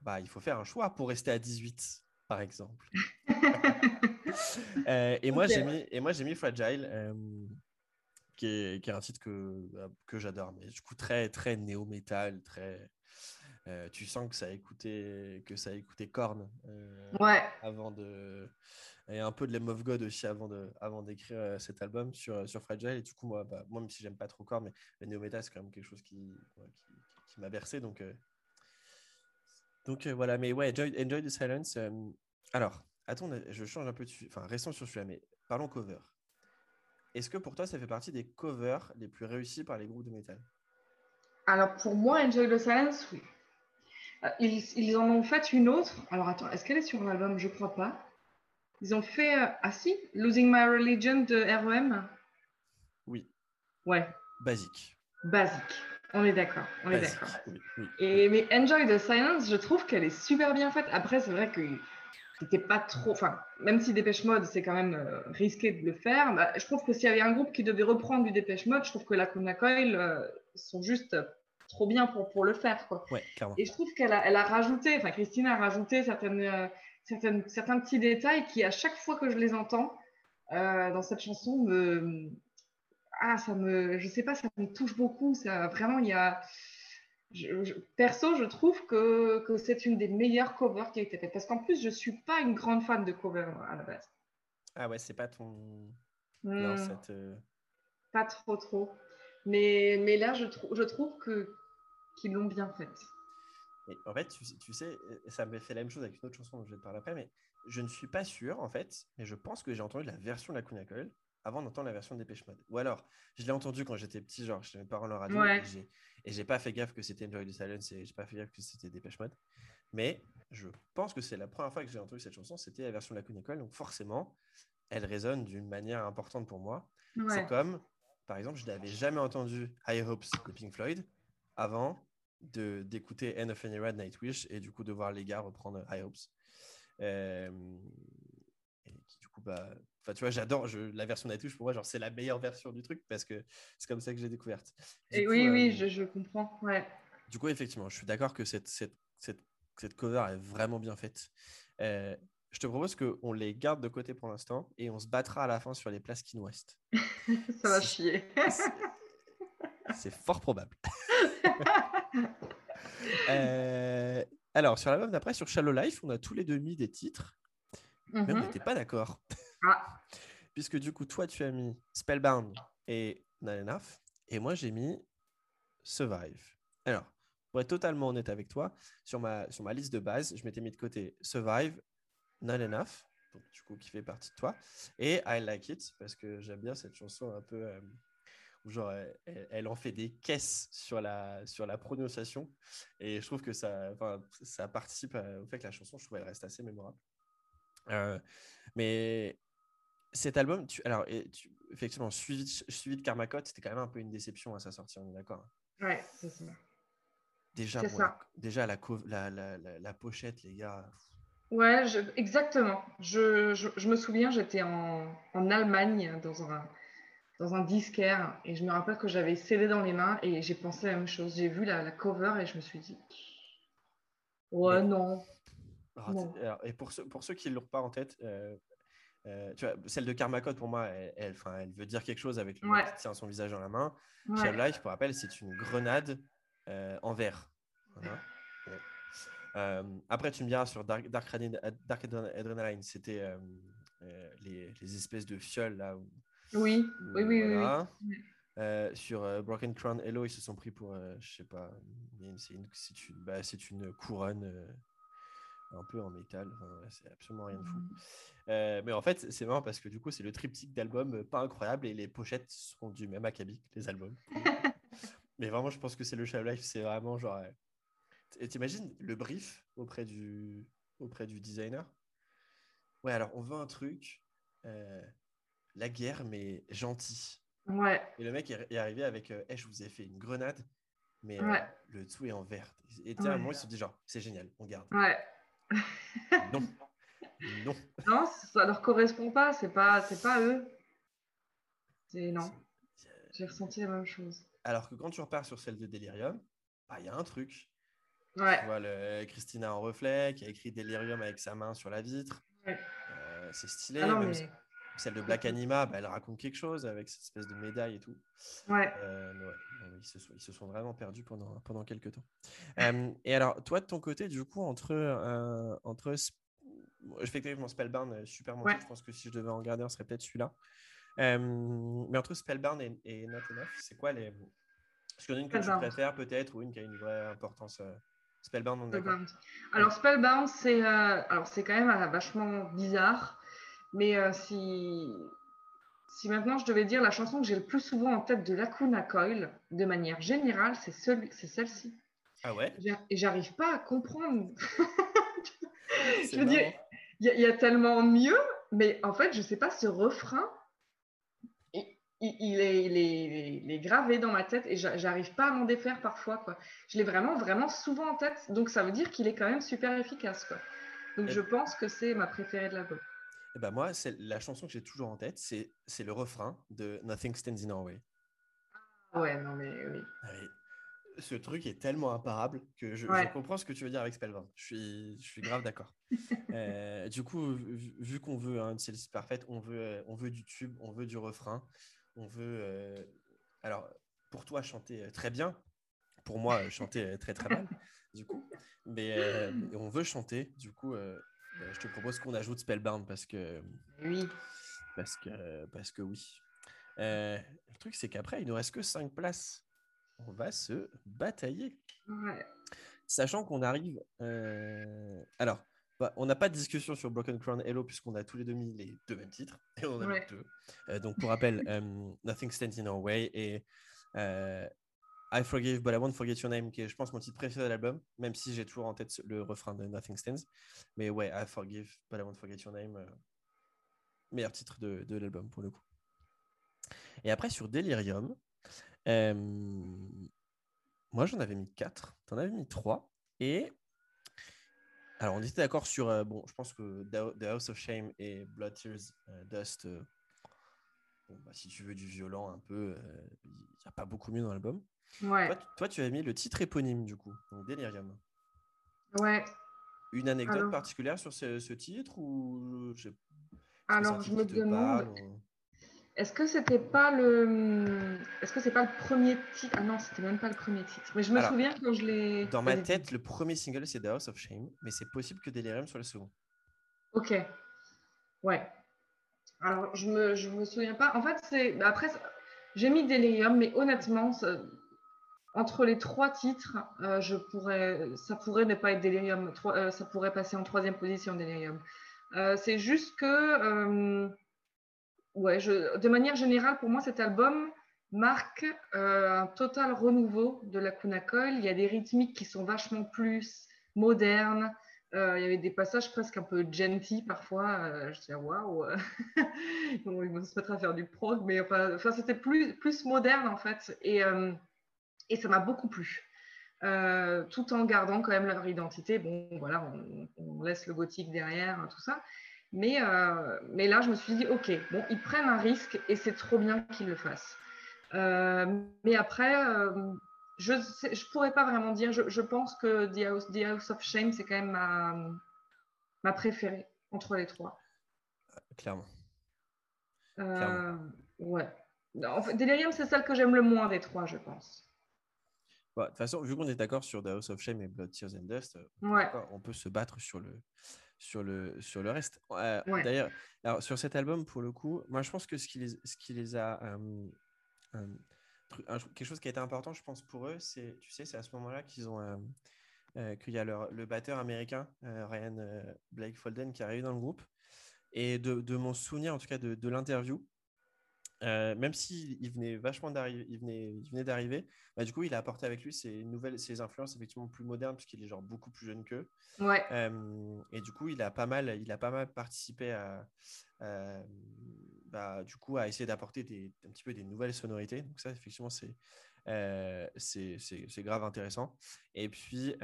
Speaker 1: bah, il faut faire un choix pour rester à 18, par exemple. et, moi, j'ai mis, et moi, j'ai mis Fragile. Qui est, qui est, un titre que, que j'adore, mais du coup très très néo-metal, très euh, tu sens que ça a écouté, que ça a écouté Korn
Speaker 2: euh, ouais.
Speaker 1: avant de. Et un peu de Lem of God aussi avant, de, avant d'écrire euh, cet album sur, sur Fragile. Et du coup, moi, bah, moi même si j'aime pas trop Korn, mais le néo metal, c'est quand même quelque chose qui, qui, qui m'a bercé. Donc, donc voilà, mais ouais, enjoy, enjoy the silence. alors, attends, je change un peu de. Enfin, restons sur celui-là, mais parlons cover. Est-ce que pour toi, ça fait partie des covers les plus réussis par les groupes de métal?
Speaker 2: Alors, pour moi, Enjoy the Silence, oui. Euh, ils, en ont fait une autre. Alors attends, est-ce qu'elle est sur l'album? Je crois pas. Ils ont fait. Euh, ah si, Losing My Religion de REM.
Speaker 1: Oui.
Speaker 2: Ouais.
Speaker 1: Basique.
Speaker 2: Basique. On est d'accord. On est d'accord. Et mais Enjoy the Silence, je trouve qu'elle est super bien faite. Après, c'est vrai que c'était pas trop. Enfin, même si Dépêche Mode, c'est quand même euh, risqué de le faire. Bah, je trouve que s'il y avait un groupe qui devait reprendre du Dépêche Mode, je trouve que la Kuna Coil sont juste trop bien pour, pour le faire. Quoi. et je trouve qu'elle a, elle a rajouté, enfin Christine a rajouté certaines, euh, certaines, certains petits détails qui, à chaque fois que je les entends euh, dans cette chanson, me, ah, ça me, je sais pas, ça me touche beaucoup. Ça, vraiment, il y a. perso, je trouve que, que c'est une des meilleures covers qui a été faite. Parce qu'en plus, je suis pas une grande fan de cover à la base.
Speaker 1: Ah ouais, c'est pas ton. Non,
Speaker 2: hmm. Pas trop, trop. Mais, mais là, je, je trouve que qu'ils l'ont bien faite.
Speaker 1: en fait, tu, sais, ça me fait la même chose avec une autre chanson dont je vais te parler après, mais je ne suis pas sûr, en fait, mais je pense que j'ai entendu la version de la Cunha Coil avant d'entendre la version de Dépêche Mode. Ou alors, je l'ai entendu quand j'étais petit, genre chez mes parents leur radio, et j'ai pas fait gaffe que c'était Enjoy the Silence et j'ai pas fait gaffe que c'était Dépêche Mode. Mais je pense que c'est la première fois que j'ai entendu cette chanson, c'était la version de la Coil, donc forcément, elle résonne d'une manière importante pour moi. C'est comme par exemple, je n'avais jamais entendu High Hopes de Pink Floyd avant d'écouter End of Any Red Nightwish et du coup de voir les gars reprendre High Hopes. Euh, et du coup, bah, enfin, tu vois, j'adore la version Nightwish. Pour moi, genre, c'est la meilleure version du truc parce que c'est comme ça que j'ai découverte.
Speaker 2: Et oui, oui, euh, je, je, comprends. Ouais.
Speaker 1: Du coup, effectivement, je suis d'accord que cette, cette, cette, cette, cover est vraiment bien faite. Euh, je te propose qu'on les garde de côté pour l'instant et on se battra à la fin sur les places qui nous restent.
Speaker 2: ça va chier.
Speaker 1: C'est fort probable. Euh, alors, sur l'album d'après, sur Shallow Life, on a tous les deux mis des titres, mais on mhm. n'était pas d'accord. Ah. Puisque du coup, toi, tu as mis Spellbound et Not Enough, et moi, j'ai mis Survive. Alors, pour être totalement honnête avec toi, sur ma, sur ma liste de base, je m'étais mis de côté Survive, Not Enough, du coup, qui fait partie de toi, et I Like It, parce que j'aime bien cette chanson un peu. Euh, genre, elle, en fait des caisses sur la, sur la prononciation. Et je trouve que ça, ça participe au fait que la chanson, je trouve, elle reste assez mémorable. Euh, mais cet album, tu, alors, effectivement, suivi, suivi de Karma c'était quand même un peu une déception à sa sortie, on est d'accord
Speaker 2: hein. Ouais, c'est ça.
Speaker 1: Déjà, La, déjà la, la, la, pochette, les gars.
Speaker 2: Ouais, exactement. Je, je, me souviens, j'étais en, en, Allemagne dans un, dans un disquaire et je me rappelle que j'avais scellé dans les mains et j'ai pensé la même chose. J'ai vu la, cover et je me suis dit, ouais, non.
Speaker 1: et pour ceux, pour ceux qui ne l'ont pas en tête, euh, euh, tu vois, celle de Karma Code, pour moi, elle, elle, elle veut dire quelque chose avec le ouais. qui tient son visage dans la main. Ouais. Life, pour rappel, c'est une grenade euh, en verre. après, tu me diras sur Dark, Dark, Dark Adrenaline, c'était les, les, espèces de fioles là où
Speaker 2: oui, oui, oui. oui,
Speaker 1: euh, sur euh, Broken Crown Hello, ils se sont pris pour, euh, je sais pas, c'est une, une, bah, une, couronne un peu en métal. c'est absolument rien de fou. Mmh. mais en fait, c'est marrant parce que du coup, c'est le triptyque d'albums pas incroyable et les pochettes sont du même acabit que les albums. mais vraiment, je pense que c'est le Shadow Life, c'est vraiment genre. Et t'imagines le brief auprès du, auprès du designer? Ouais, alors on veut un truc la guerre, mais gentil.
Speaker 2: Ouais.
Speaker 1: Et le mec est, arrivé avec euh, je vous ai fait une grenade, mais euh, le tout est en vert. Et à un moment, il se dit genre C'est génial, on garde.
Speaker 2: Ouais.
Speaker 1: Non. Non.
Speaker 2: Non, ça leur correspond pas, c'est pas, c'est pas eux. C'est non. J'ai ressenti la même chose.
Speaker 1: Alors que quand tu repars sur celle de Delirium, bah, il y a un truc.
Speaker 2: Ouais.
Speaker 1: Tu vois le, Christina en reflet qui a écrit Delirium avec sa main sur la vitre. Ouais. Euh, c'est stylé. Ah mais... Celle de Black Anima, bah, elle raconte quelque chose avec cette espèce de médaille et tout.
Speaker 2: Ouais.
Speaker 1: Euh, ils, se sont, ils, se sont, vraiment perdus pendant, pendant quelques temps. Euh, et alors, toi, de ton côté, du coup, entre, euh, entre effectivement Spellbound, super mon Je pense que si je devais en regarder, on serait peut-être celui-là. mais entre Spellbound et, et Not Enough, c'est quoi les. Est-ce qu'il y en a une que tu préfères peut-être ou une qui a une vraie importance Spellbound, on Spellbound.
Speaker 2: Alors, Spellbound, c'est alors c'est quand même vachement bizarre. Mais euh, si, si maintenant je devais dire la chanson que j'ai le plus souvent en tête de Lacuna Coil, de manière générale, c'est celle-ci.
Speaker 1: Ah ouais?
Speaker 2: Et j'arrive pas à comprendre. je veux dire, il y, a tellement mieux, mais en fait, je sais pas, ce refrain, il, est, il, est, gravé dans ma tête et j'arrive pas à m'en défaire parfois. Quoi. Je l'ai vraiment, vraiment souvent en tête, donc ça veut dire qu'il est quand même super efficace. Quoi. Donc je pense que c'est ma préférée de l'album.
Speaker 1: Et eh ben moi, c'est la chanson que j'ai toujours en tête, c'est, c'est le refrain de Nothing Stands in Our Way.
Speaker 2: Ah ouais, non mais oui.
Speaker 1: Ah ce truc est tellement imparable que je, comprends ce que tu veux dire avec Spellbound. Je suis, je suis grave d'accord. Euh, du coup, vu, qu'on veut une série parfaite, on veut, on veut du tube, on veut du refrain, on veut. Euh, alors, pour toi, chanter très bien. Pour moi, chanter très très mal, du coup. Mais euh, on veut chanter, du coup euh, je te propose qu'on ajoute Spellbound parce que.
Speaker 2: Oui.
Speaker 1: Parce que, parce que oui. Euh, le truc, c'est qu'après, il nous reste que 5 places. On va se batailler.
Speaker 2: Ouais.
Speaker 1: Sachant qu'on arrive. Euh, alors, bah, on n'a pas de discussion sur Broken Crown Hello puisqu'on a tous les deux mis les deux mêmes titres. Et on a mis deux. donc, pour rappel, Nothing Stands in Our Way et I Forgive But I Won't Forget Your Name, qui est, je pense, mon titre préféré de l'album, même si j'ai toujours en tête le refrain de Nothing Stands. Mais ouais, I Forgive But I Won't Forget Your Name, euh, meilleur titre de, l'album pour le coup. Et après, sur Delirium, euh, moi, j'en avais mis 4. Tu en avais mis 3. Et alors, on était d'accord sur. euh, bon, je pense que The House of Shame et Blood Tears Dust. bah, si tu veux du violent un peu, il n'y a pas beaucoup mieux dans l'album.
Speaker 2: Ouais,
Speaker 1: Toi, tu- toi, tu avais mis le titre éponyme, du coup, donc Delirium.
Speaker 2: ouais.
Speaker 1: Une anecdote
Speaker 2: Alors-
Speaker 1: particulière sur ce, ce titre ou je
Speaker 2: Alors, je me demande,
Speaker 1: ou-
Speaker 2: est-ce que c'était pas le, est-ce que c'est pas le premier titre? Ah non, c'était même pas le premier titre. Mais je me
Speaker 1: Alors,
Speaker 2: souviens quand je l'ai.
Speaker 1: Dans ma tête, le premier single, c'est The House of Shame, mais c'est possible que Delirium soit le second.
Speaker 2: Ok. Ouais. Alors, je me, je me souviens pas. En fait, c'est. bah, Après, j'ai mis Delirium, mais honnêtement, ça- entre les trois titres, euh, ça pourrait ne pas être Delirium. Euh, ça pourrait passer en troisième position, Delirium. Euh, c'est juste que. de manière générale, pour moi, cet album marque un total renouveau de la Kuna Coil. Il y a des rythmiques qui sont vachement plus modernes. Il y avait des passages presque un peu genty parfois. Je disais, waouh, ils vont se mettre à faire du prog, mais enfin, c'était plus, moderne en fait. Et ça m'a beaucoup plu. Euh, tout en gardant quand même leur identité. Bon, voilà, on, on laisse le gothique derrière, hein, tout ça. Mais, euh, mais là, je me suis dit, ok, bon, ils prennent un risque et c'est trop bien qu'ils le fassent. Euh, mais après, je ne pourrais pas vraiment dire. Je, je pense que The House, The House of Shame, c'est quand même ma, ma préférée entre les trois.
Speaker 1: Clairement. Clairement.
Speaker 2: ouais. En fait, Delirium, c'est celle que j'aime le moins des trois, je pense.
Speaker 1: Bah, De toute façon, vu qu'on est d'accord sur The House of Shame et Blood, Tears and Dust, euh,
Speaker 2: Ouais.
Speaker 1: on peut se battre sur le, sur le, sur le reste. Euh,
Speaker 2: Ouais.
Speaker 1: D'ailleurs, sur cet album, pour le coup, moi, je pense que ce qui les, ce qui les a. euh, euh, quelque chose qui a été important, je pense, pour eux, c'est, tu sais, c'est à ce moment-là qu'ils ont. euh, qu'il y a leur- le batteur américain, Ryan Blake Folden, qui arrive dans le groupe. Et de, de mon souvenir, en tout cas, de, de l'interview, euh, même s'il il venait vachement d'arriver, il venait, il venait d'arriver, bah, du coup, il a apporté avec lui ses nouvelles, ses influences effectivement plus modernes, puisqu'il est genre beaucoup plus jeune qu'eux.
Speaker 2: Ouais.
Speaker 1: Euh, et du coup, il a pas mal, il a pas mal participé à, bah, du coup, à essayer d'apporter des, un petit peu des nouvelles sonorités. Donc ça, effectivement, c'est euh, c'est c'est- c'est grave intéressant. Et puis,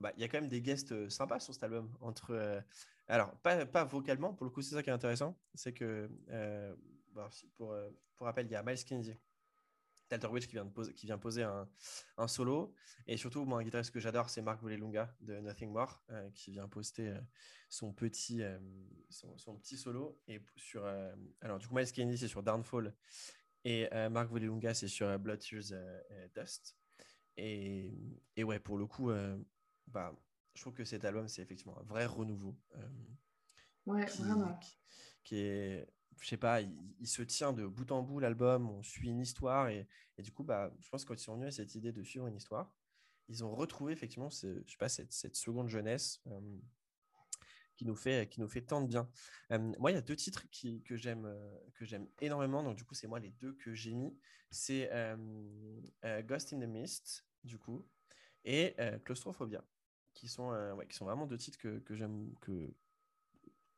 Speaker 1: bah, il y a quand même des guests euh, sympas sur cet album. Entre, euh, alors, pas, pas vocalement, pour le coup, c'est ça qui est intéressant. C'est que, euh, bon, pour, euh, pour rappel, il y a Miles Kennedy. Witch qui vient, de poser, qui vient poser un, un solo. Et surtout, moi, un guitariste que j'adore, c'est Marc Volelunga de Nothing More, euh, qui vient poster euh, son, petit, euh, son, son petit solo. Et sur, alors, du coup, Miles Kennedy, c'est sur Downfall. Et Marc Volelunga, c'est sur Blood Tears Dust. Et, et ouais, pour le coup, bah, je trouve que cet album, c'est effectivement un vrai renouveau.
Speaker 2: Ouais,
Speaker 1: qui,
Speaker 2: vraiment.
Speaker 1: qui est, je sais pas, il, se tient de bout en bout l'album, on suit une histoire et, du coup, bah, je pense que quand ils sont venus à cette idée de suivre une histoire, ils ont retrouvé effectivement, je sais pas, cette, seconde jeunesse euh, qui nous fait, qui nous fait tant de bien. Euh, moi, il y a deux titres qui, que j'aime, euh, que j'aime énormément, donc du coup, c'est moi les deux que j'ai mis, c'est Ghost in the Mist, du coup, et Claustrophobia, qui sont, qui sont vraiment deux titres que, que j'aime, que,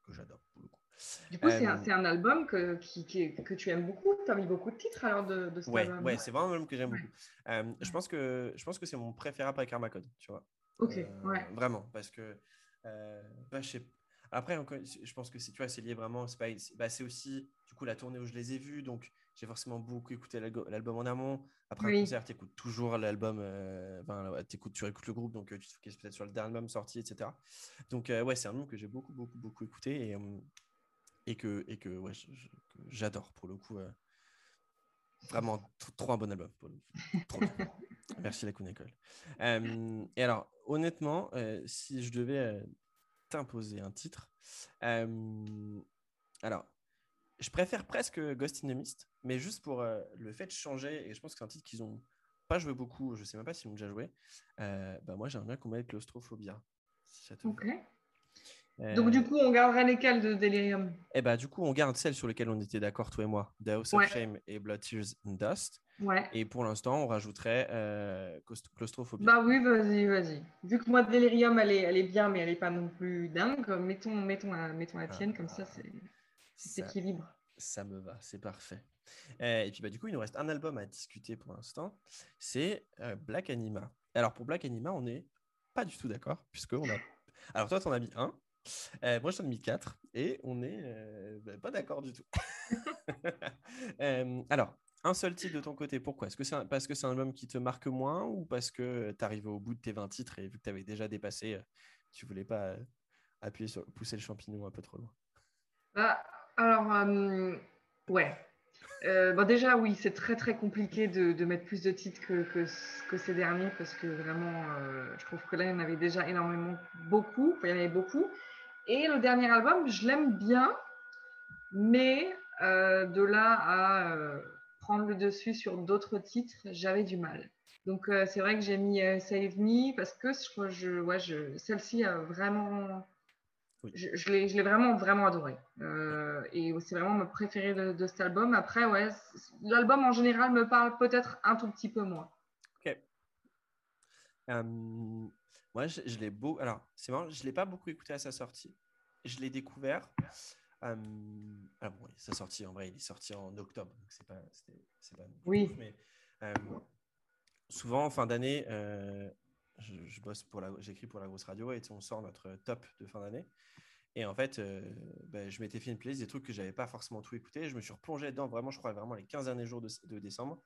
Speaker 1: que j'adore pour le coup.
Speaker 2: Du coup, c'est un,
Speaker 1: Euh,
Speaker 2: c'est un album que, qui, que tu aimes beaucoup. Tu as mis beaucoup de titres alors de, de cet
Speaker 1: Ouais,
Speaker 2: album?
Speaker 1: ouais, c'est vraiment un album que j'aime
Speaker 2: Ouais.
Speaker 1: beaucoup. Euh, je pense que je pense que c'est mon préféré après Karma Code, tu vois.
Speaker 2: Ok,
Speaker 1: Euh,
Speaker 2: ouais.
Speaker 1: Vraiment, parce que bah, je sais- Après, encore, je pense que c'est tu vois, c'est lié vraiment. C'est pas- c'est bah, aussi du coup la tournée où je les ai vus, donc j'ai forcément beaucoup écouté l'album en amont. Après un
Speaker 2: Oui.
Speaker 1: concert, tu écoutes toujours l'album. Enfin, tu réécoutes le groupe, donc tu te focuses peut-être sur le dernier album sorti, etc. Donc ouais, c'est un album que j'ai beaucoup, beaucoup, beaucoup écouté et, et que et que ouais, j'adore pour le coup. euh, Vraiment, trop un bon album. pour le coup. Trop bien. Merci la Kun École. Euh, et alors, honnêtement, euh, si je devais t'imposer un titre, alors, je préfère presque Ghost in the Mist, mais juste pour le fait de changer, et je pense que c'est un titre qu'ils ont pas joué beaucoup, je sais même pas s'ils l'ont déjà joué, bah moi j'aimerais bien qu'on mette Claustrophobia. Si ça te va.
Speaker 2: Ok. Donc, du coup, on garderait lesquels de Delirium
Speaker 1: et bah, du coup, on garde celles sur lesquelles on était d'accord, toi et moi, The House
Speaker 2: Ouais.
Speaker 1: of Shame et Blood, Tears and Dust.
Speaker 2: Ouais.
Speaker 1: Et pour l'instant, on rajouterait euh, claust- claustrophobie.
Speaker 2: Bah oui, vas-y, vas-y. Vu que moi, Delirium, elle est, elle est bien, mais elle est pas non plus dingue, mettons, mettons, la, mettons la tienne, comme ça, c'est c'est équilibre.
Speaker 1: Ça me va, c'est parfait. et puis bah, du coup, il nous reste un album à discuter pour l'instant. C'est Black Anima. Alors pour Black Anima, on n'est pas du tout d'accord, puisque on a. Alors toi, tu en as mis un. Moi, j'en ai mis quatre. Et on n'est bah, pas d'accord du tout. alors, un seul titre de ton côté, pourquoi? Est-ce que c'est parce que c'est un album qui te marque moins ou parce que tu arrivé au bout de tes 20 titres et vu que tu avais déjà dépassé, tu voulais pas appuyer sur pousser le champignon un peu trop loin?
Speaker 2: Bah, Alors, ouais. Euh, déjà, oui, c'est très très compliqué de, mettre plus de titres que, que, ces derniers parce que vraiment, euh, je trouve que là, il y en avait déjà énormément, beaucoup. il y en avait beaucoup. Et le dernier album, je l'aime bien, mais euh, de là à prendre le dessus sur d'autres titres, j'avais du mal. Donc, c'est vrai que j'ai mis Save Me parce que je, je, ouais, je, celle-ci a vraiment je, je l'ai vraiment, vraiment adoré. Euh, et c'est vraiment mon préféré de, cet album. Après, ouais, l'album en général me parle peut-être un tout petit peu moins.
Speaker 1: Ok. Euh, moi, je, l'ai beau. Alors, c'est marrant, je ne l'ai pas beaucoup écouté à sa sortie. Je l'ai découvert. Euh, alors, bon, sa sortie, en vrai, il est sorti en octobre. Donc, c'est pas. pas
Speaker 2: oui.
Speaker 1: mais souvent, en fin d'année, je, bosse pour la, j'écris pour la grosse radio et on sort notre top de fin d'année. Et en fait, euh, ben, je m'étais fait une playlist des trucs que j'avais pas forcément tout écouté. Je me suis replongé dedans, vraiment, je crois, vraiment les 15 derniers jours de, décembre.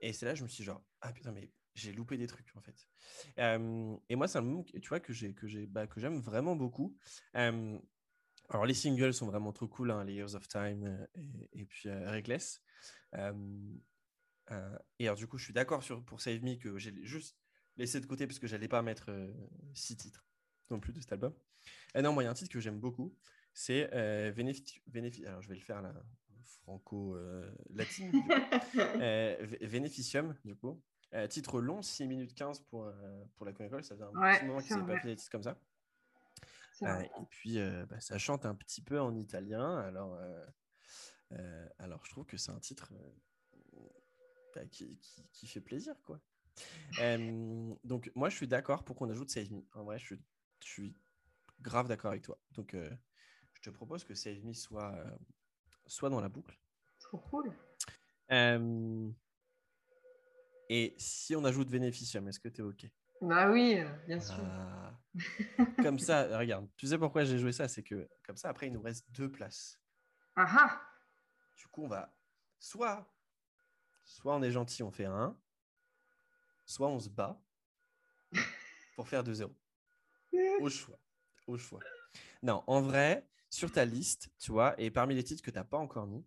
Speaker 1: Et c'est là je me suis dit, genre, ah putain, mais j'ai loupé des trucs, en fait. Euh, et moi, c'est un moment, tu vois, que, j'ai, que, j'ai, bah, que j'aime vraiment beaucoup. Euh, alors, les singles sont vraiment trop cool, hein, les Years of Time et, puis Reckless. et alors, du coup, je suis d'accord sur, pour Save Me que j'ai juste laissé de côté parce que j'allais pas mettre six titres non plus de cet album. Et non, moi, il y a un titre que j'aime beaucoup. C'est euh, Alors, je vais le faire là, franco-latin. Euh, Vénéficium, du coup. Euh, titre long, 6 minutes 15 pour, euh, pour la Ça faisait un petit moment qu'ils n'avaient pas fait des titres comme ça. et puis, bah, ça chante un petit peu en italien. Alors, alors je trouve que c'est un titre bah, qui, qui, qui, fait plaisir, quoi. donc, moi, je suis d'accord pour qu'on ajoute 16 minutes. En vrai, je suis, je suis grave d'accord avec toi. Donc, euh, je te propose que Save Me soit, euh, soit dans la boucle.
Speaker 2: Trop cool.
Speaker 1: Et si on ajoute Beneficium, est-ce que tu es OK?
Speaker 2: Bah oui, bien sûr.
Speaker 1: Ah. comme ça, regarde, tu sais pourquoi j'ai joué ça? C'est que comme ça, après, il nous reste deux places.
Speaker 2: Ah, ah.
Speaker 1: Du coup, on va soit, soit on est gentil, on fait un, soit on se bat pour faire 2-0. Au choix au choix. Non, en vrai, sur ta liste, tu vois, et parmi les titres que tu n'as pas encore mis,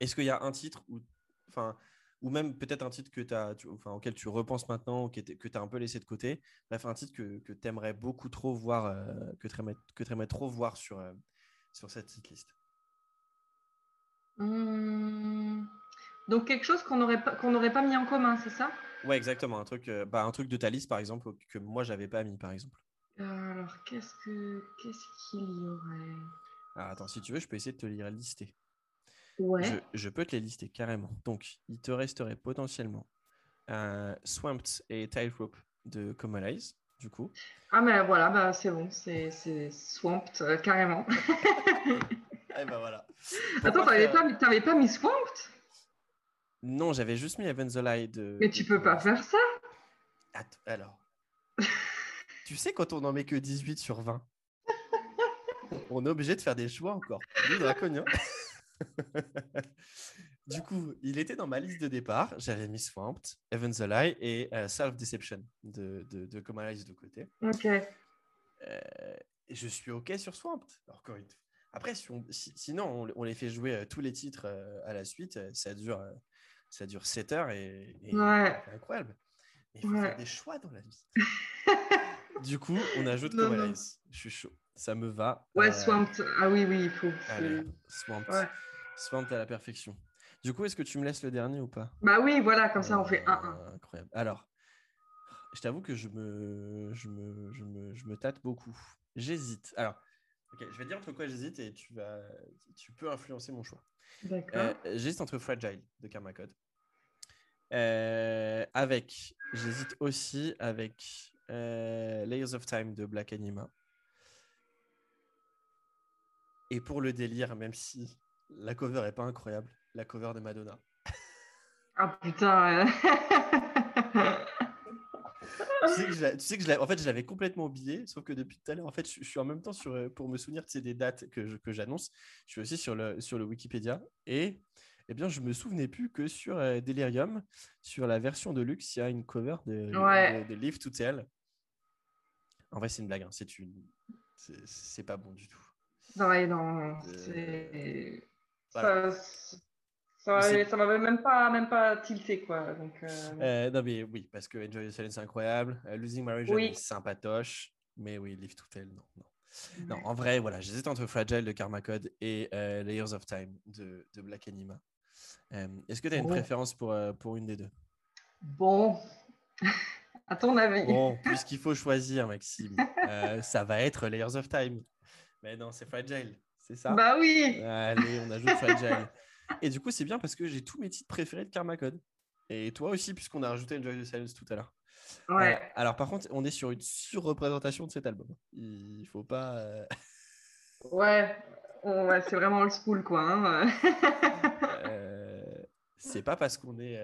Speaker 1: est-ce qu'il y a un titre ou, enfin, ou même peut-être un titre que as, enfin, auquel tu repenses maintenant, que tu as un peu laissé de côté, bref, un titre que, que tu aimerais beaucoup trop voir, euh, que tu aimerais, trop voir sur, euh, sur cette liste
Speaker 2: mmh. Donc quelque chose qu'on n'aurait pas, qu'on pas mis en commun, c'est ça?
Speaker 1: Ouais, exactement. Un truc, euh, bah, un truc de ta liste, par exemple, que moi, j'avais pas mis, par exemple.
Speaker 2: Alors, qu'est-ce que qu'est-ce qu'il y aurait?
Speaker 1: Ah, Attends, si tu veux, je peux essayer de te lire lister.
Speaker 2: Ouais.
Speaker 1: Je, peux te les lister carrément. Donc, il te resterait potentiellement euh, Swamped et Tightrope de Comalize, du coup.
Speaker 2: Ah, mais voilà, bah, c'est bon, c'est Swamped euh, carrément.
Speaker 1: eh ben voilà.
Speaker 2: Attends, t'avais pas, pas mis Swamped?
Speaker 1: Non, j'avais juste mis Heaven's the de.
Speaker 2: Mais tu peux pas faire ça?
Speaker 1: Attends, alors. Tu sais, quand on n'en met que 18 sur 20, on est obligé de faire des choix encore. du coup, il était dans ma liste de départ. J'avais mis Swamped, Evans the Lie et euh, Self Deception de, de, de de côté.
Speaker 2: Ok.
Speaker 1: Euh, je suis OK sur Swamped. Après, sinon, on, les fait jouer euh, tous les titres à la suite. Ça dure, ça dure 7 heures et,
Speaker 2: ouais.
Speaker 1: c'est incroyable. il faut faire des choix dans la vie. Du coup, on ajoute comme Je suis chaud. Ça me va.
Speaker 2: Ouais, euh, Swamp. Ah oui, oui, il faut.
Speaker 1: Allez, Swamp. Swamp à la perfection. Du coup, est-ce que tu me laisses le dernier ou pas?
Speaker 2: Bah oui, voilà, comme ça on fait 1-1.
Speaker 1: incroyable. Alors, je t'avoue que je me, je me, je me, je me tâte beaucoup. J'hésite. Alors, ok, je vais dire entre quoi j'hésite et tu, vas, tu peux influencer mon choix.
Speaker 2: D'accord. Euh,
Speaker 1: j'hésite entre Fragile de Karma Code. Euh, avec, j'hésite aussi avec euh, Layers of Time de Black Anima. Et pour le délire, même si la cover est pas incroyable. La cover de Madonna.
Speaker 2: Ah putain.
Speaker 1: tu sais que je, tu sais que je en fait, je l'avais complètement oublié, sauf que depuis tout à l'heure, en fait, je, suis en même temps sur, euh, pour me souvenir de des dates que, que j'annonce. Je suis aussi sur le, sur le Wikipédia et eh bien, je me souvenais plus que sur euh, Delirium, sur la version de luxe, il y a une cover de, de, Live to Tell. En vrai, c'est une blague. Hein. C'est une, c'est pas bon du tout.
Speaker 2: Ouais, non, euh, c'est. Ça, m'avait même pas, même pas tilté, quoi. Donc,
Speaker 1: euh, euh, non, mais oui, parce que Enjoy the Silence, c'est incroyable. Losing Marriage, oui. c'est sympatoche. Mais oui, Live to Tell, non. Non, non en vrai, voilà, j'hésite entre Fragile de Karma Code et Layers of Time de, de Black Anima. Est-ce que tu as une préférence pour, pour une des deux?
Speaker 2: Bon, à ton avis?
Speaker 1: Bon, puisqu'il faut choisir, Maxime, ça va être Layers of Time. Mais non, c'est Fragile, c'est ça
Speaker 2: Bah oui
Speaker 1: Allez, on ajoute Fragile. Et du coup, c'est bien parce que j'ai tous mes titres préférés de Karma Code. Et toi aussi, puisqu'on a rajouté Enjoy the Silence tout à l'heure.
Speaker 2: Ouais.
Speaker 1: Euh, alors, par contre, on est sur une surreprésentation de cet album. Il faut pas. Euh,
Speaker 2: ouais, ouais c'est vraiment old school, quoi. Hein.
Speaker 1: euh, c'est pas parce qu'on est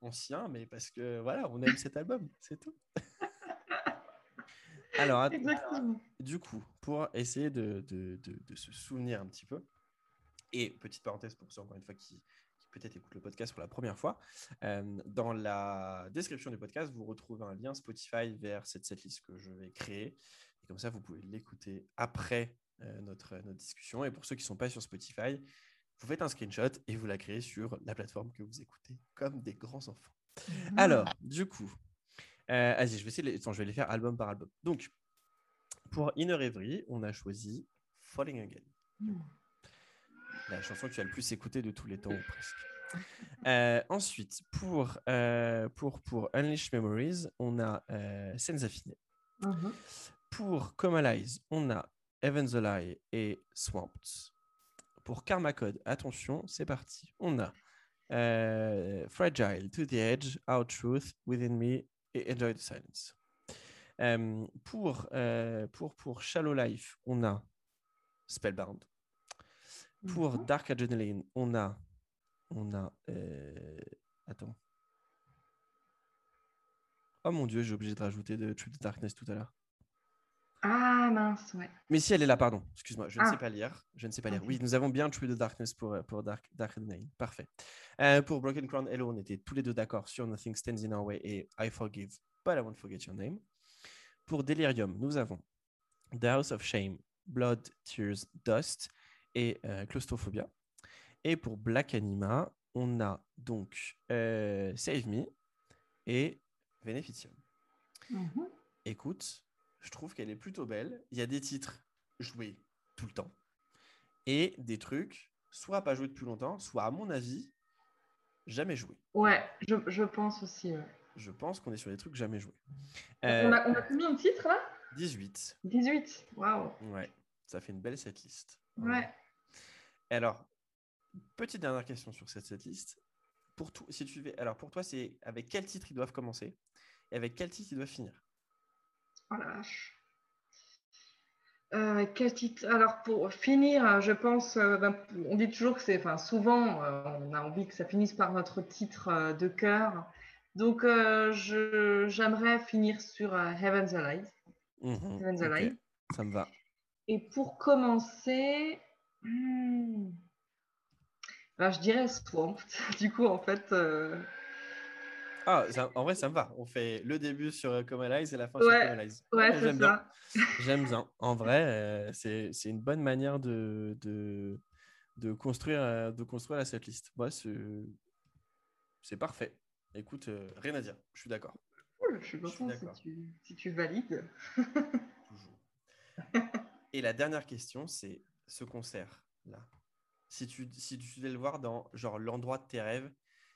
Speaker 1: ancien, mais parce que voilà, on aime cet album, c'est tout. alors, du coup, pour essayer de, de, de, se souvenir un petit peu, et petite parenthèse pour ceux, encore une fois, qui, peut-être écoutent le podcast pour la première fois, euh, dans la description du podcast, vous retrouvez un lien Spotify vers cette setlist que je vais créer. Et comme ça, vous pouvez l'écouter après euh, notre, notre discussion. Et pour ceux qui ne sont pas sur Spotify, vous faites un screenshot et vous la créez sur la plateforme que vous écoutez comme des grands enfants. Mmh. Alors, du coup, euh, vas-y, je vais essayer je vais les faire album par album. Donc, pour Inner Every, on a choisi Falling Again. Mmh la chanson que tu as le plus écoutée de tous les temps, ou presque. Euh, ensuite, pour, euh, pour, pour Unleash Memories, on a euh, Senza Fine. Mhm. Pour Comalize, on a Heaven's a Lie et Swamped. Pour Karma Code, attention, c'est parti. On a euh, Fragile, To the Edge, Our Truth, Within Me et Enjoy the Silence. Pour, pour, pour Shallow Life, on a Spellbound. Pour mhm. Dark Adrenaline, on a. On a. Euh, attends. Oh mon dieu, j'ai obligé de rajouter de True the Darkness tout à l'heure.
Speaker 2: Ah mince, ouais.
Speaker 1: Mais si elle est là, pardon. Excuse-moi, je ne sais ah. pas lire. Je ne sais pas lire. Oui, nous avons bien True the Darkness pour, euh, pour Dark, Dark Adrenaline. Parfait. Euh, pour Broken Crown Hello, on était tous les deux d'accord sur Nothing Stands in Our Way et I Forgive, but I won't forget your name. Pour Delirium, nous avons The House of Shame, Blood, Tears, Dust et euh, Claustrophobia. Et pour Black Anima, on a donc euh, Save Me et Beneficium. Mhm. Écoute, je trouve qu'elle est plutôt belle. Il y a des titres joués tout le temps et des trucs soit pas joués depuis longtemps, soit à mon avis jamais joués.
Speaker 2: Ouais, je, je pense aussi.
Speaker 1: Je pense qu'on est sur des trucs jamais joués.
Speaker 2: On, a, on, a, combien de titres là?
Speaker 1: 18.
Speaker 2: 18, waouh.
Speaker 1: Ouais, ça fait une belle setlist.
Speaker 2: Ouais.
Speaker 1: alors, petite dernière question sur cette setlist. Pour tout, si tu alors pour toi, c'est avec quel titre ils doivent commencer et avec quel titre ils doivent finir?
Speaker 2: Oh la vache. Euh, quel titre? Alors pour finir, je pense, euh, ben, on dit toujours que c'est, enfin souvent, euh, on a envie que ça finisse par notre titre de cœur. Donc j'aimerais finir sur Heaven's Alive.
Speaker 1: Mmh Heaven's Alive. Ça me va.
Speaker 2: Et pour commencer, hmm, ben, je dirais Swamped. Du coup, en fait. Euh,
Speaker 1: ah, en vrai, ça me va. On fait le début sur euh, Comalize et la fin sur
Speaker 2: Comalize. Ouais, c'est ça.
Speaker 1: J'aime bien. En vrai, euh, c'est une bonne manière de, de, de, construire, de construire la setlist. Moi, c'est parfait. Écoute, rien à dire. Je suis d'accord.
Speaker 2: je suis content si tu, si tu valides.
Speaker 1: Toujours. Et la dernière question, c'est ce concert-là. Si tu, si tu devais le voir dans genre l'endroit de tes rêves,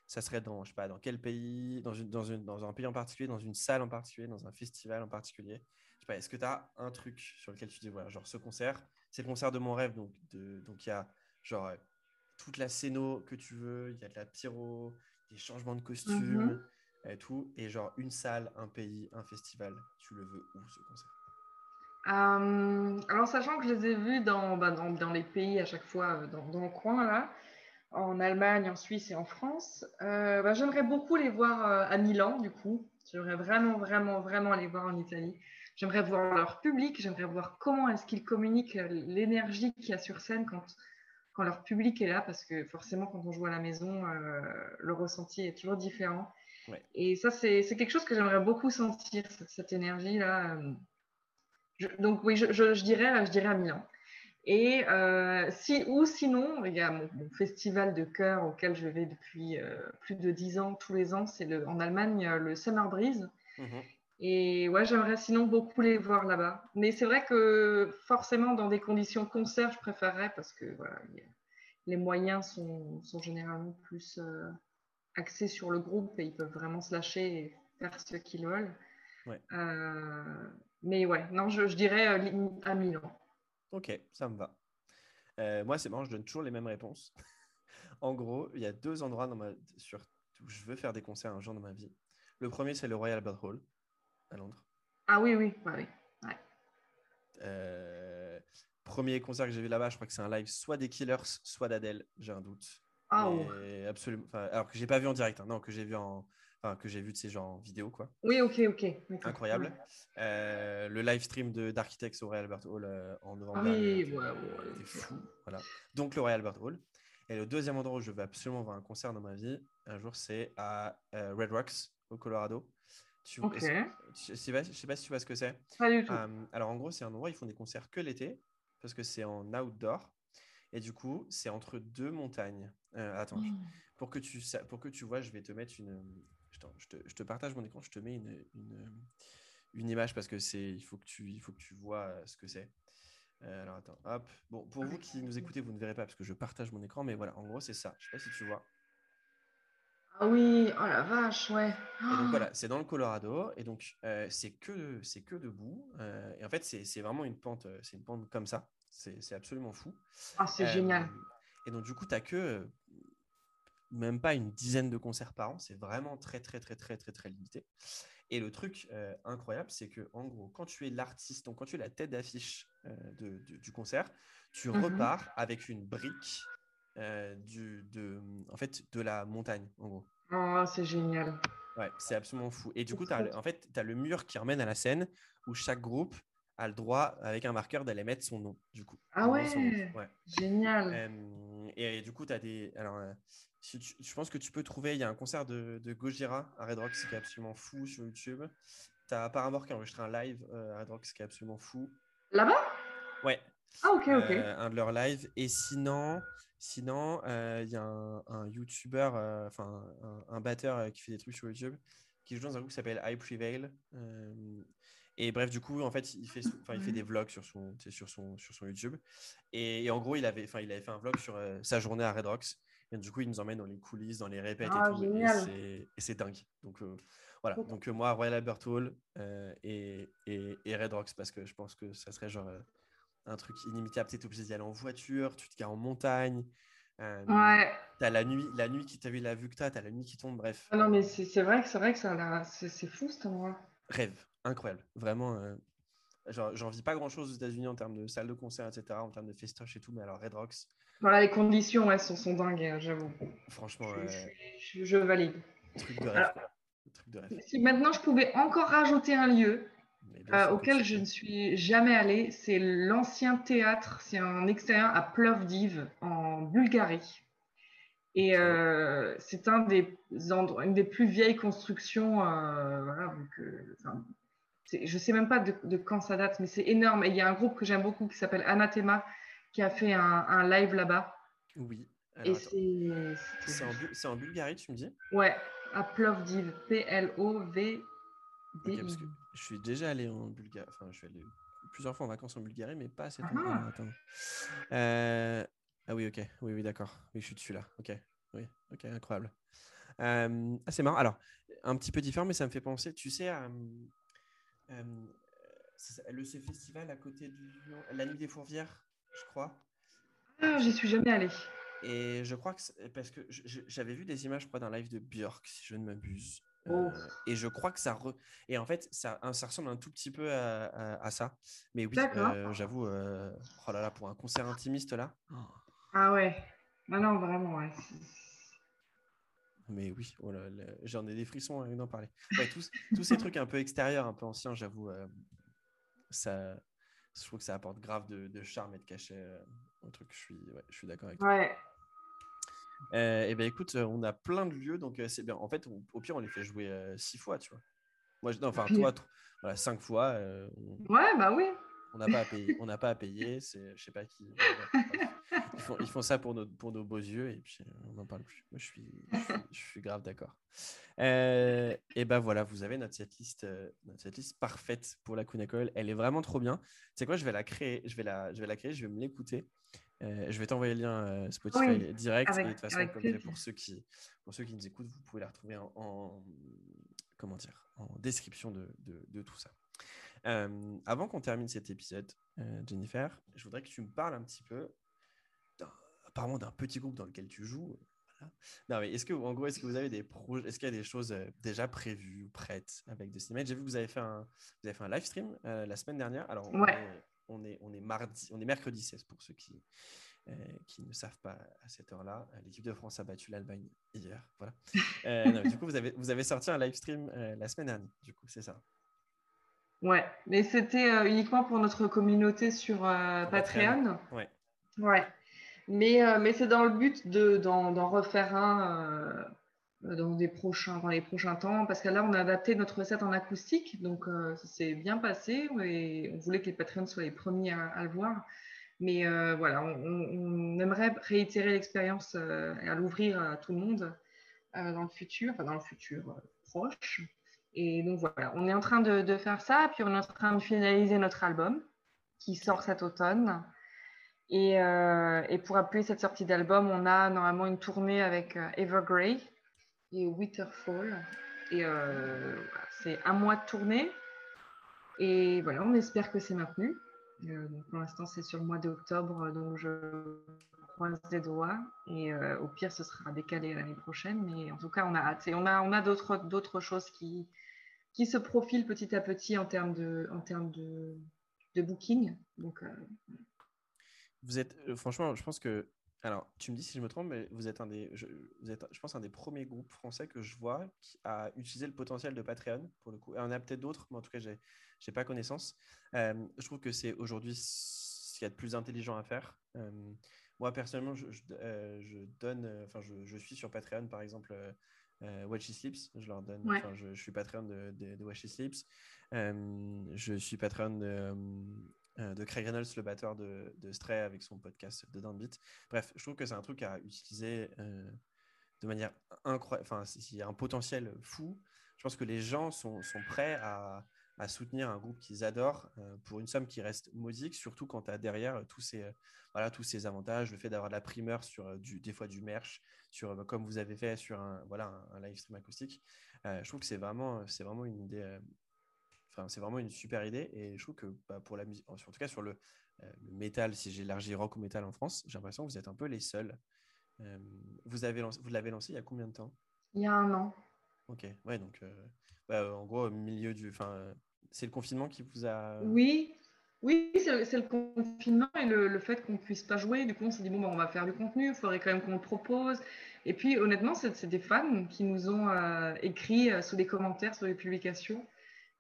Speaker 1: ça serait dans, je sais pas, dans quel pays, dans, une, dans, une, dans un pays en particulier, dans une salle en particulier, dans un festival en particulier. Je sais pas, est-ce que tu as un truc sur lequel tu dis, voilà, genre ce concert, c'est le concert de mon rêve, donc de, donc il y a genre toute la scéno que tu veux, il y a de la pyro, des changements de costumes, mm-hmm. et tout, et genre une salle, un pays, un festival, tu le veux où ce concert?
Speaker 2: Euh, alors, sachant que je les ai vus dans, bah, dans, dans les pays à chaque fois, euh, dans, dans, le coin, là, en Allemagne, en Suisse et en France, euh, bah, j'aimerais beaucoup les voir euh, à Milan, du coup. J'aimerais vraiment, vraiment, vraiment les voir en Italie. J'aimerais voir leur public, j'aimerais voir comment est-ce qu'ils communiquent l'énergie qu'il y a sur scène quand, quand leur public est là, parce que forcément, quand on joue à la maison, euh, le ressenti est toujours différent.
Speaker 1: Ouais.
Speaker 2: Et ça, c'est quelque chose que j'aimerais beaucoup sentir, cette, cette énergie-là. Je, donc oui, je, je, je, dirais, je dirais à Milan. Et euh, si, ou sinon, il y a mon, mon, festival de chœur auquel je vais depuis euh, plus de dix ans, tous les ans, c'est en Allemagne le Summer Breeze. -hmm. Et ouais, j'aimerais sinon beaucoup les voir là-bas. Mais c'est vrai que forcément, dans des conditions concert, je préférerais parce que voilà, les moyens sont, sont généralement plus euh, axés sur le groupe et ils peuvent vraiment se lâcher et faire ce qu'ils veulent.
Speaker 1: Ouais.
Speaker 2: Euh, mais ouais, non, je, je dirais euh, à Milan.
Speaker 1: Ok, ça me va. Moi, c'est marrant, je donne toujours les mêmes réponses. en gros, il y a deux endroits dans ma... sur... où je veux faire des concerts un jour dans ma vie. Le premier, c'est le Royal Albert Hall à Londres.
Speaker 2: Ah oui, oui, ouais, oui. Ouais.
Speaker 1: Euh, premier concert que j'ai vu là-bas, je crois que c'est un live soit des Killers, soit d'Adèle, j'ai un doute.
Speaker 2: Ah
Speaker 1: Mais absolument. Enfin, alors que j'ai pas vu en direct, hein. non, que j'ai vu en, enfin que j'ai vu de ces gens en vidéo, quoi.
Speaker 2: Oui, ok, ok.
Speaker 1: Incroyable. Ouais. Euh, le live stream d'Architects au Royal Albert Hall euh, en novembre.
Speaker 2: Ah oui, ouais, ouais,
Speaker 1: fou. Voilà. Donc le Royal Albert Hall. Et le deuxième endroit où je veux absolument voir un concert dans ma vie, un jour, c'est à euh, Red Rocks, au Colorado. Tu. Je sais, je sais pas si tu vois ce que c'est.
Speaker 2: Pas du tout.
Speaker 1: Euh, alors en gros, c'est un endroit où ils font des concerts que l'été, parce que c'est en outdoor. Et du coup, c'est entre deux montagnes. Euh, attends, je- pour, que tu, pour que tu vois, je vais te mettre une. Attends, je, te, je te partage mon écran, je te mets une, une, une image parce que c'est, il, faut que tu, il faut que tu vois euh, ce que c'est. Euh, alors attends, hop. Bon, pour vous qui nous écoutez, vous ne verrez pas parce que je partage mon écran, mais voilà, en gros, c'est ça. Je sais pas si tu vois.
Speaker 2: Ah oui, oh la vache, ouais.
Speaker 1: Et donc voilà, c'est dans le Colorado, et donc euh, c'est que, c'est que debout. euh, et en fait, c'est vraiment une pente, euh, c'est une pente comme ça. C'est absolument fou.
Speaker 2: Ah, c'est
Speaker 1: Euh,
Speaker 2: génial.
Speaker 1: Et donc, du coup, tu n'as que même pas une dizaine de concerts par an. C'est vraiment très, très, très, très, très, très limité. Et le truc incroyable, c'est que, en gros, quand tu es l'artiste, donc quand tu es la tête d'affiche du concert, tu
Speaker 2: Mhm.
Speaker 1: repars avec une brique euh, du, de, en fait, de la montagne, en gros.
Speaker 2: Oh, c'est génial.
Speaker 1: Ouais, c'est absolument fou. Et du coup,
Speaker 2: trop
Speaker 1: en fait, tu as le mur qui emmène à la scène où chaque groupe a le droit, avec un marqueur, d'aller mettre son nom, du coup.
Speaker 2: Ah ouais.
Speaker 1: Ouais.
Speaker 2: Génial.
Speaker 1: Euh, et, du coup, tu as des. Alors, euh, si tu- je pense que tu peux trouver. Il y a un concert de, de Gojira à Red Rocks qui est absolument fou sur YouTube. Tu as Paramore qui a enregistré un live euh, à Red Rocks qui est absolument fou.
Speaker 2: Là-bas?
Speaker 1: Ouais,
Speaker 2: Ah, ok, ok.
Speaker 1: un de leurs lives. Et sinon, sinon, euh, il y a un, un YouTuber, euh, enfin un, un batteur euh, qui fait des trucs sur YouTube, qui joue dans un groupe qui s'appelle I Prevail. Et bref, du coup, en fait, il fait, enfin, il fait des vlogs sur son, sur son, sur son YouTube. Et, et en gros, il avait, enfin, il avait fait un vlog sur sa journée à Red Rocks. Et du coup, il nous emmène dans les coulisses, dans les répètes
Speaker 2: Ah,
Speaker 1: et tout.
Speaker 2: génial.
Speaker 1: Et c'est- dingue. Donc euh, voilà. Donc euh, moi, Royal Albert Hall euh, et, et, et Red Rocks parce que je pense que ça serait genre un truc inimitable. Tu es obligé d'y aller en voiture, tu te gares en montagne. Euh,
Speaker 2: Ouais.
Speaker 1: T'as la nuit, la nuit qui t'a vu la vue que t'as, t'as la nuit qui tombe, bref.
Speaker 2: Ah non, mais c'est vrai que c'est vrai que c'est fou cet endroit.
Speaker 1: Rêve, incroyable. Vraiment, euh, j'en vis pas grand chose aux États-Unis en termes de salles de concert, etc., en termes de festoche et tout, mais alors Red Rocks,
Speaker 2: Voilà, les conditions, ouais, sont, sont dingues, euh, j'avoue.
Speaker 1: franchement,
Speaker 2: Je,
Speaker 1: euh,
Speaker 2: je- je- je valide.
Speaker 1: truc de rêve.
Speaker 2: Alors-
Speaker 1: quoi. Truc de rêve.
Speaker 2: Si maintenant je pouvais encore rajouter un lieu euh, auquel je ne suis jamais allée, c'est l'ancien théâtre, c'est un extérieur à Plovdiv en Bulgarie. Et euh, c'est un des endroits, une des plus vieilles constructions. euh, voilà, enfin, je sais même pas de, de quand ça date, mais c'est énorme. Et il y a un groupe que j'aime beaucoup qui s'appelle Anathema qui a fait un, un live là-bas.
Speaker 1: Oui.
Speaker 2: C'est.
Speaker 1: En, en Bulgarie, tu me dis?
Speaker 2: Ouais, à Plovdiv.
Speaker 1: Parce que je suis déjà allé en Bulgarie. Enfin, je suis allé plusieurs fois en vacances en Bulgarie, mais pas à cet
Speaker 2: Ah.
Speaker 1: Euh, Ah oui, ok. Oui, oui, d'accord. Oui, je suis dessus là. Ok. Oui, ok, incroyable. Euh, Ah, c'est marrant. Alors, un petit peu différent, mais ça me fait penser, tu sais, à, euh, ça- le ce festival à côté du Lyon, la nuit des fourvières, je crois.
Speaker 2: Ah, j'y suis jamais allée.
Speaker 1: Et je crois que parce que j'avais vu des images, je crois, d'un live de Björk, si je ne m'abuse. Euh, et je crois que ça. Et en fait, ça, ça ressemble un tout petit peu à, ça. Mais oui, euh, j'avoue, euh, oh là là, pour un concert intimiste là.
Speaker 2: Ah ouais. Non, non, vraiment, ouais.
Speaker 1: Mais oui, oh j'en ai des frissons à en parler. tous, tous, ces trucs un peu extérieurs, un peu anciens, j'avoue, ça, je trouve que ça apporte grave de, charme et de cachet au truc. Je suis, ouais, je suis d'accord avec toi.
Speaker 2: Ouais,
Speaker 1: et eh ben écoute, on a plein de lieux, donc c'est bien. En fait, au pire, on les fait jouer six fois, tu vois. Moi, non, enfin, toi, voilà, cinq fois.
Speaker 2: ouais, bah oui.
Speaker 1: On n'a pas à payer. On n'a pas à payer. C'est, je sais pas qui. Ils font, ils font ça pour nos, pour nos beaux yeux et puis on n'en parle plus. Moi, je suis, je suis, grave d'accord. Et ben voilà, vous avez notre setlist, notre setlist parfaite pour la Kunakol. Elle est vraiment trop bien. C'est quoi Je vais la créer. Je vais la, je vais la créer. Je vais me l'écouter. Euh, je vais t'envoyer le lien euh, Spotify direct. et de toute façon, pour, ceux qui, pour ceux qui nous écoutent, vous pouvez la retrouver en, comment dire, en description de, de, tout ça. Euh, avant qu'on termine cet épisode, Jennifer, je voudrais que tu me parles un petit peu, apparemment d'un petit groupe dans lequel tu joues. Non, mais est-ce que, en gros, est-ce que vous avez des projets, est-ce qu'il y a des choses déjà prévues ou prêtes avec The J'ai vu que vous avez fait un, vous avez fait un live stream la semaine dernière. Alors, on est, on est mardi, on est mercredi 16 pour ceux qui, euh, qui ne savent pas à cette heure-là. Euh, l'équipe de France a battu l'Allemagne hier. Voilà. Euh, du coup, vous avez, vous avez sorti un live stream la semaine dernière. Du coup, c'est ça?
Speaker 2: Ouais, mais c'était uniquement pour notre communauté sur Patreon.
Speaker 1: Ouais.
Speaker 2: Ouais. Mais, mais c'est dans le but d'en refaire un euh, dans, les prochains temps, parce que là, on a adapté notre recette en acoustique, donc euh, ça s'est bien passé, et on voulait que les Patreons soient les premiers à, le voir. Mais euh, voilà, on, aimerait réitérer l'expérience et à l'ouvrir à tout le monde dans le futur, enfin dans le futur proche. Et donc voilà, on est en train de, de, faire ça, puis on est en train de finaliser notre album qui sort cet automne. Et, et pour appuyer cette sortie d'album, on a normalement une tournée avec Evergrey, et Winterfall. Et euh, c'est un mois de tournée. Et voilà, on espère que c'est maintenu. Euh, pour l'instant, c'est sur le mois d'octobre, donc je croise les doigts. Et euh, au pire, ce sera décalé l'année prochaine. Mais en tout cas, on a hâte. Et on a, on a d'autres, d'autres choses qui, qui se profilent petit à petit en termes de, en termes de, de booking. Donc,
Speaker 1: vous êtes, franchement, je pense que alors, tu me dis si je me trompe, mais vous êtes un des, je, vous êtes, je pense, un des premiers groupes français que je vois qui a utilisé le potentiel de Patreon, pour le coup. Il y en a peut-être d'autres, mais en tout cas, je n'ai pas connaissance. Euh, je trouve que c'est aujourd'hui ce qu'il y a de plus intelligent à faire. Euh, moi, personnellement, je, euh, donne, enfin, je, suis sur Patreon, par exemple, Watch Sleeps. Je leur donne, je, suis Patreon de, de, de Watch Sleeps. je suis Patreon de euh, de Craig Reynolds, le batteur de, Stray, avec son podcast de Downbeat. Bref, je trouve que c'est un truc à utiliser euh, de manière incroyable. Enfin, il y a un potentiel fou. Je pense que les gens sont, prêts à, soutenir un groupe qu'ils adorent euh, pour une somme qui reste modique, surtout quand tu as derrière tous ces, voilà, tous ces avantages, le fait d'avoir de la primeur sur du, des fois du merch, sur, comme vous avez fait sur un, voilà, un, live stream acoustique. je trouve que c'est vraiment, vraiment une idée Enfin, c'est vraiment une super idée et je trouve que bah, pour la musique, en tout cas sur le, euh, métal, si j'élargis rock ou métal en France, j'ai l'impression que vous êtes un peu les seuls. Euh, vous avez vous l'avez lancé il y a combien de temps?
Speaker 2: Il y a un an.
Speaker 1: Ok, ouais, donc euh, bah, en gros, au milieu du. Enfin, c'est le confinement qui vous a.
Speaker 2: Oui, oui, c'est le confinement et le, fait qu'on ne puisse pas jouer. Du coup, on s'est dit, bon, bah, on va faire du contenu, il faudrait quand même qu'on le propose. Et puis, honnêtement, c'est des fans qui nous ont écrit sous les commentaires, sur les publications,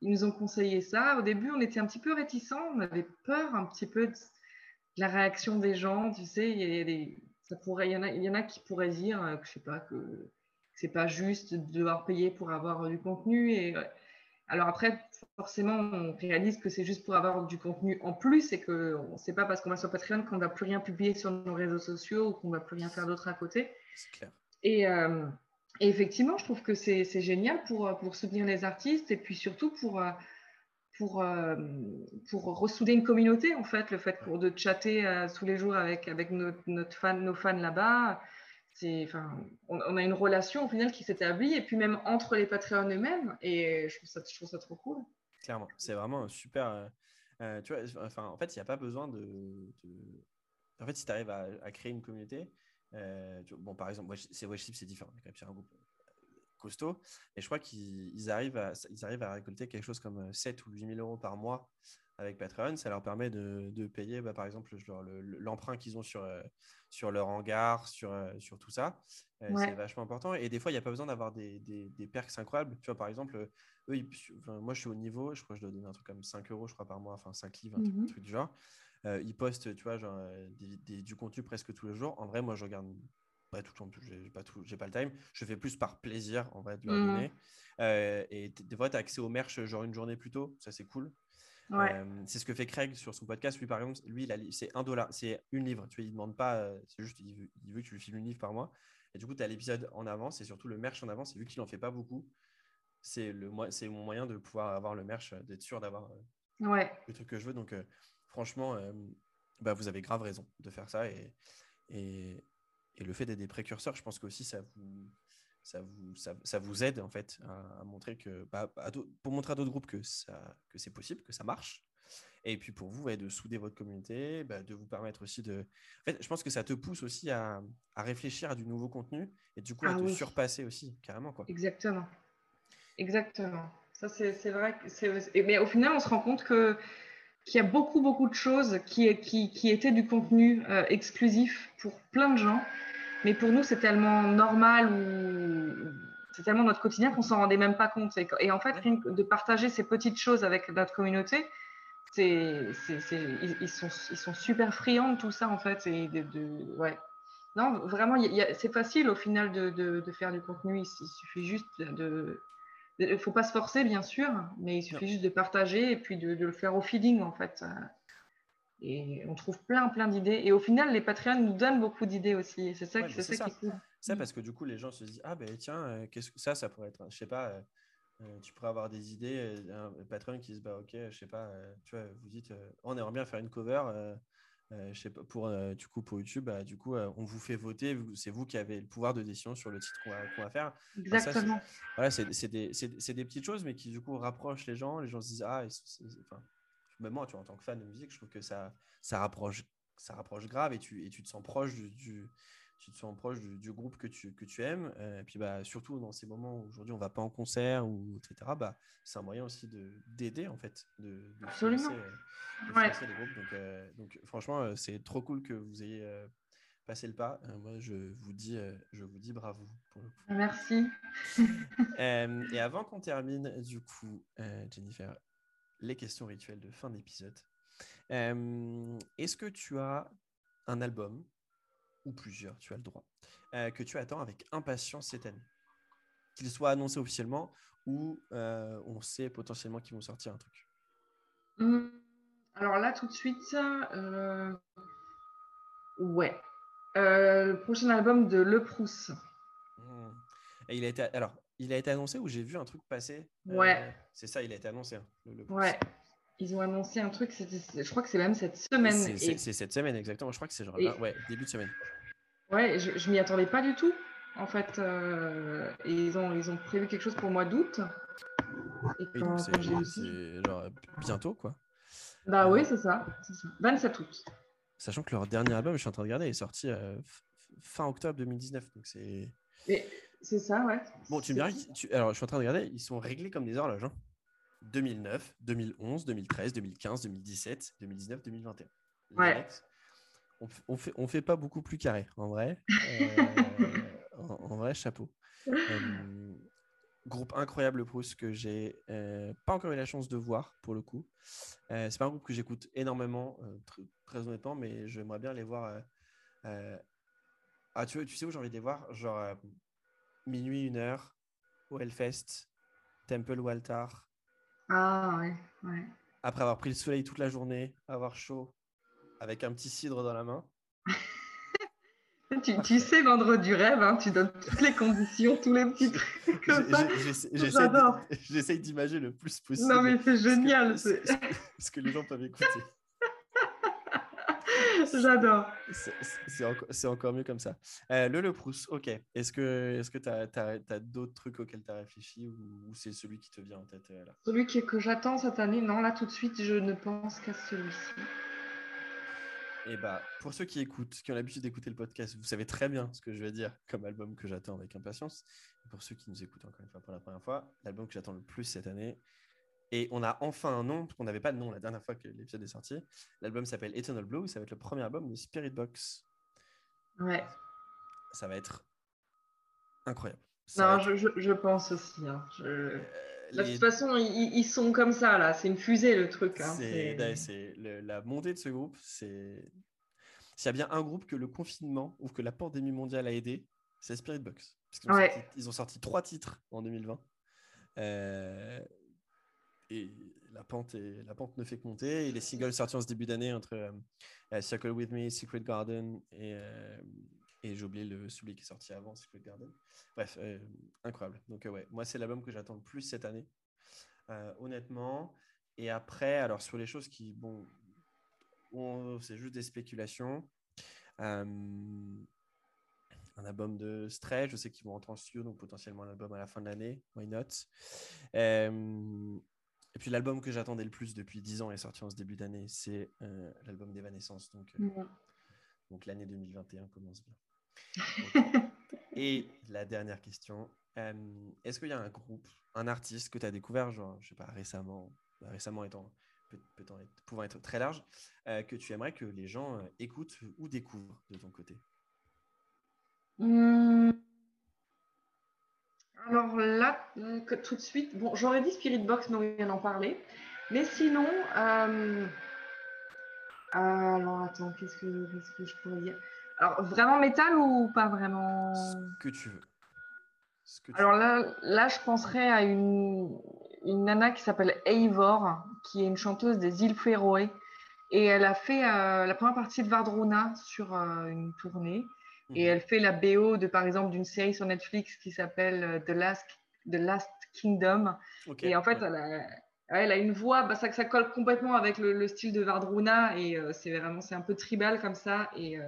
Speaker 2: ils nous ont conseillé ça. Au début, on était un petit peu réticents, on avait peur un petit peu de, la réaction des gens. Tu sais, il y, a des, ça pourrait, il y, en a, il y en a qui pourraient dire euh, que je sais pas que c'est pas juste de devoir payer pour avoir du contenu. Et alors après, forcément, on réalise que c'est juste pour avoir du contenu en plus et que c'est pas parce qu'on va sur Patreon qu'on va plus rien publier sur nos réseaux sociaux ou qu'on va plus rien faire d'autre à côté.
Speaker 1: C'est clair.
Speaker 2: Et euh, et effectivement, je trouve que c'est génial pour, euh, soutenir les artistes et puis surtout pour, euh, euh, ressouder une communauté, en fait, le fait de chatter tous les jours avec, nos fans là-bas. On, a une relation au final qui s'établit et puis même entre les Patreons eux-mêmes et je trouve, ça, trop cool.
Speaker 1: Clairement, c'est vraiment un super. en fait, il n'y a pas besoin de, En fait, si tu arrives à, créer une communauté, euh, bon, par exemple, c'est Watchship, c'est différent. C'est un groupe costaud. Et je crois qu'ils arrivent, à, ils arrivent à récolter quelque chose comme 7 ou 8 000 euros par mois avec Patreon. Ça leur permet de, payer, bah, par exemple, l'emprunt qu'ils ont sur, sur leur hangar, sur, sur tout ça. C'est vachement important. Et des fois, il n'y a pas besoin d'avoir des, des, des, perks incroyables. Tu vois, par exemple, eux, moi, je suis au niveau, je crois que je dois donner un truc comme 5 euros, je crois, par mois, enfin 5 livres, un truc, du genre. Ils postent, tu vois, genre, du contenu presque tous les jours. En vrai, moi, je regarde pas tout le temps, j'ai pas, tout, pas le time. Je fais plus par plaisir, en vrai, de leur mmh. donner. et des fois, tu as accès au merch, genre une journée plus tôt. Ça, c'est cool. c'est ce que fait Craig sur son podcast. Lui, par exemple, lui, c'est un dollar, c'est une livre. Tu vois, il demande pas, c'est juste, il veut, que tu lui files une livre par mois. Et du coup, tu as l'épisode en avance et surtout le merch en avance. Et vu qu'il en fait pas beaucoup, c'est le, c'est mon moyen de pouvoir avoir le merch, d'être sûr d'avoir
Speaker 2: ouais.
Speaker 1: le truc que je veux. Donc, franchement, bah, vous avez grave raison de faire ça. Et, et, et le fait d'être des précurseurs, je pense que aussi ça vous, ça vous, ça, vous aide en fait à, montrer que, bah, pour montrer à d'autres groupes que, ça, que c'est possible, que ça marche. Et puis pour vous, de souder votre communauté, bah, de vous permettre aussi de. En fait, je pense que ça te pousse aussi à, à réfléchir à du nouveau contenu et du coup à ah te surpasser aussi, carrément. Quoi.
Speaker 2: Exactement. Exactement. Ça, c'est, vrai. Que Mais au final, on se rend compte que qu'il y a beaucoup, beaucoup de choses qui, qui, qui étaient du contenu euh, exclusif pour plein de gens. Mais pour nous, c'est tellement normal ou c'est tellement notre quotidien qu'on s'en rendait même pas compte. Et, en fait, de partager ces petites choses avec notre communauté, c'est, ils, sont, ils sont super friands de tout ça, en fait. Et de, ouais. Non, vraiment, c'est facile au final de, de, faire du contenu. Il, suffit juste de, il ne faut pas se forcer, bien sûr, mais il suffit juste de partager et puis de, le faire au feeling, en fait. Et on trouve plein, plein d'idées. Et au final, les Patreons nous donnent beaucoup d'idées aussi. C'est ça, c'est ça, qui est
Speaker 1: Ça, parce que du coup, les gens se disent Ah, ben tiens, euh, qu'est-ce que ça, ça pourrait être. Je sais pas, euh, euh, tu pourrais avoir des idées. un Patreon qui se dit Bah, ok, je sais pas, tu vois, vous dites On aimerait bien faire une cover. Je sais pas, pour, du coup, pour YouTube, bah, du coup, on vous fait voter. C'est vous qui avez le pouvoir de décision sur le titre qu'on va, faire.
Speaker 2: Exactement.
Speaker 1: voilà, c'est des, des, petites choses, mais qui, du coup, rapprochent les gens. Les gens se disent Ah, enfin, même moi, tu vois, en tant que fan de musique, je trouve que ça, ça, rapproche, ça rapproche grave et tu, et tu te sens proche du, tu te sens proche du, groupe que tu, que tu aimes. Euh, et puis bah, surtout dans ces moments où aujourd'hui on va pas en concert, ou, etc., bah, c'est un moyen aussi d'aider en fait, de, de
Speaker 2: Absolument.
Speaker 1: Financer, les groupes. Donc, euh, donc franchement, euh, c'est trop cool que vous ayez passé le pas. moi, je vous dis, je vous dis bravo.
Speaker 2: Merci.
Speaker 1: et avant qu'on termine, du coup, Jennifer, les questions rituelles de fin d'épisode. Euh, est-ce que tu as un album, ou plusieurs, tu as le droit, euh, que tu attends avec impatience cette année Qu'il soit annoncé officiellement ou euh, on sait potentiellement qu'ils vont sortir un truc
Speaker 2: mmh. Alors là, tout de suite, ouais. le prochain album de Le Proust.
Speaker 1: Mmh. Et il a été, alors, il a été annoncé ou j'ai vu un truc passer?
Speaker 2: Ouais.
Speaker 1: Euh, c'est ça, il a été annoncé. Hein,
Speaker 2: ouais. Ils ont annoncé un truc, je crois que c'est même cette semaine.
Speaker 1: C'est cette semaine, exactement. Je crois que c'est genre là, ouais, début de semaine.
Speaker 2: Ouais, je, je m'y attendais pas du tout. En fait, euh, ils, ont, ils ont prévu quelque chose pour mois d'août.
Speaker 1: Et quand, c'est genre bientôt, quoi.
Speaker 2: Bah oui, c'est ça, ça, 27 août.
Speaker 1: Sachant que leur dernier album, je suis en train de regarder, est sorti euh, fin octobre 2019. Donc c'est.
Speaker 2: C'est ça, ouais.
Speaker 1: Bon, tu me diras, alors je suis en train de regarder, ils sont réglés comme des horloges. Hein. 2009, 2011, 2013, 2015, 2017, 2019, 2021.
Speaker 2: Ouais.
Speaker 1: On, fait, on fait pas beaucoup plus carré, en vrai. Euh, en, vrai, chapeau. Euh, groupe incroyable Proust que j'ai euh, pas encore eu la chance de voir pour le coup. c'est pas un groupe que j'écoute énormément, très, honnêtement, mais j'aimerais bien les voir. Ah, tu, tu sais où j'ai envie de les voir? Genre minuit, une heure, au Hellfest, Temple ou Altar.
Speaker 2: Ah ouais, ouais.
Speaker 1: Après avoir pris le soleil toute la journée, avoir chaud, avec un petit cidre dans la main.
Speaker 2: tu, tu, sais vendre du rêve, hein, tu donnes toutes les conditions, tous les petits trucs comme ça.
Speaker 1: J'essaie d'imaginer le plus possible.
Speaker 2: Non mais c'est génial.
Speaker 1: ce que les gens peuvent écouter.
Speaker 2: J'adore.
Speaker 1: C'est encore, mieux comme ça. Euh, le Le Proust, ok. Est-ce que tu as, d'autres trucs auxquels tu as réfléchi ou, c'est celui qui te vient en tête euh, là?
Speaker 2: Celui que j'attends cette année, non, là tout de suite, je ne pense qu'à celui-ci.
Speaker 1: Et bah, pour ceux qui écoutent, qui ont l'habitude d'écouter le podcast, vous savez très bien ce que je vais dire comme album que j'attends avec impatience. Et pour ceux qui nous écoutent encore une fois pour la première fois, l'album que j'attends le plus cette année. Et on a enfin un nom, parce qu'on n'avait pas de nom la dernière fois que l'épisode est sorti. L'album s'appelle Eternal Blue, ça va être le premier album de Spirit Box.
Speaker 2: Ouais.
Speaker 1: Ça va être incroyable.
Speaker 2: non, je, pense aussi. Hein. Euh, de toute façon, ils, sont comme ça, là. C'est une fusée, le truc. Hein.
Speaker 1: C'est la montée de ce groupe. C'est S'il y a bien un groupe que le confinement ou que la pandémie mondiale a aidé, c'est Spirit Box. ils, ont sorti, trois titres en 2020. Euh, et la pente, la pente ne fait que monter. Et les singles sortis en ce début d'année entre euh, Circle With Me, Secret Garden et, et j'ai oublié le, celui qui est sorti avant, Secret Garden. Bref, euh, incroyable. Donc, euh, ouais, moi, c'est l'album que j'attends le plus cette année, euh, honnêtement. Et après, alors, sur les choses qui, bon, c'est juste des spéculations. un album de Stray, je sais qu'ils vont rentrer en studio, donc potentiellement un album à la fin de l'année. Why not? Et puis, l'album que j'attendais le plus depuis 10 ans est sorti en ce début d'année, c'est l'album d'Evanescence. Donc, donc l'année 2021 commence bien. Et la dernière question, euh, est-ce qu'il y a un groupe, un artiste que tu as découvert, genre, je sais pas, récemment, bah, récemment étant, peut, être, pouvant être très large, euh, que tu aimerais que les gens euh, écoutent ou découvrent de ton côté?
Speaker 2: Mmh. Alors là, tout de suite, bon, j'aurais dit Spirit Box, mais on vient d'en parler. Mais sinon, alors attends, qu'est-ce que, qu'est-ce que je pourrais dire? Alors, vraiment métal ou pas vraiment?
Speaker 1: Ce que tu veux.
Speaker 2: Alors là, là, je penserais à une, une nana qui s'appelle Eivor, qui est une chanteuse des îles Féroé. Et elle a fait euh, la première partie de Vardruna sur euh, une tournée. Et elle fait la BO de, par exemple, d'une série sur Netflix qui s'appelle euh, The Last, The Last Kingdom. et en fait, elle, a, elle, a, une voix, bah, ça, ça colle complètement avec le, style de Vardruna. Et c'est vraiment, c'est un peu tribal comme ça. Et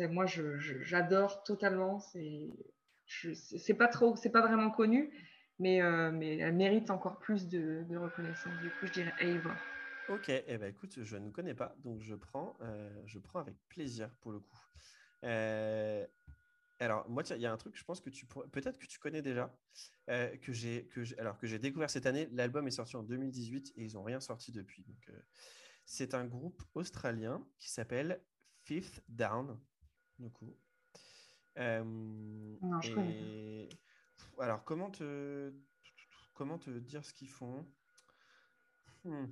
Speaker 2: moi, j'adore totalement. C'est pas trop, c'est pas vraiment connu, mais, euh, mais elle mérite encore plus de, reconnaissance. Du coup, je dirais Ava.
Speaker 1: Ok, eh ben, écoute, je ne connais pas, donc je prends, euh, je prends avec plaisir pour le coup. Euh, alors, moi, il y a un truc, je pense que tu peut-être que tu connais déjà, que j'ai, que alors que j'ai découvert cette année. L'album est sorti en 2018 et ils n'ont rien sorti depuis. Donc, c'est un groupe australien qui s'appelle Fifth Down du coup. Euh,
Speaker 2: non, je connais
Speaker 1: Alors, comment te, comment te dire ce qu'ils font? Hmm.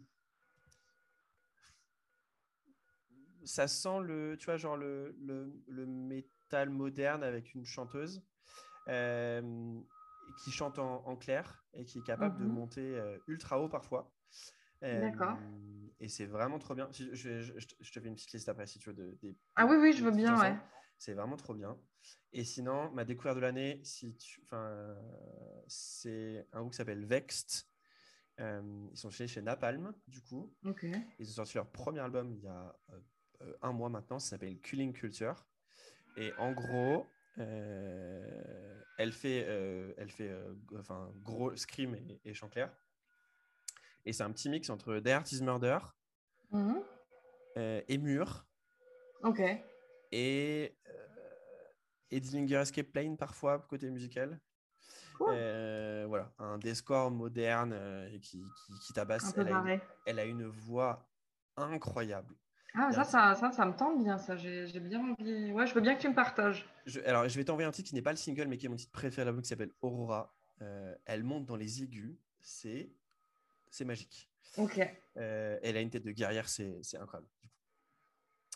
Speaker 1: Ça sent le, tu vois, genre le, le, le métal moderne avec une chanteuse euh, qui chante en, clair et qui est capable de mhm. monter euh, ultra haut parfois.
Speaker 2: D'accord.
Speaker 1: Et c'est vraiment trop bien. Je, je, je, te fais une petite liste après si tu veux. De,
Speaker 2: ah oui, oui, je veux bien, ouais.
Speaker 1: C'est vraiment trop bien. Et sinon, ma découverte de l'année, si c'est un groupe qui s'appelle Vexed. Euh, ils sont chez, chez Napalm, du coup. Ils ont sorti leur premier album il y a euh, un mois maintenant. Ça s'appelle Killing Culture. Et en gros, euh, elle fait, elle fait enfin, gros scream et, et chant clair. Et c'est un petit mix entre The Artist Murder mhm. et Mur.
Speaker 2: Ok.
Speaker 1: Et Edlinger Escape Plane parfois, côté musical. Euh, voilà, un Descore moderne euh, qui, qui, tabasse. Elle a, une, elle a, une, voix incroyable.
Speaker 2: Ah, ça, ça, ça, ça, me tente bien, ça. J'ai bien envie. Ouais, je veux bien que tu me partages.
Speaker 1: alors, je vais t'envoyer un titre qui n'est pas le single, mais qui est mon titre préféré la qui s'appelle Aurora. Euh, elle monte dans les aigus. C'est magique.
Speaker 2: Ok.
Speaker 1: elle a une tête de guerrière, c'est incroyable.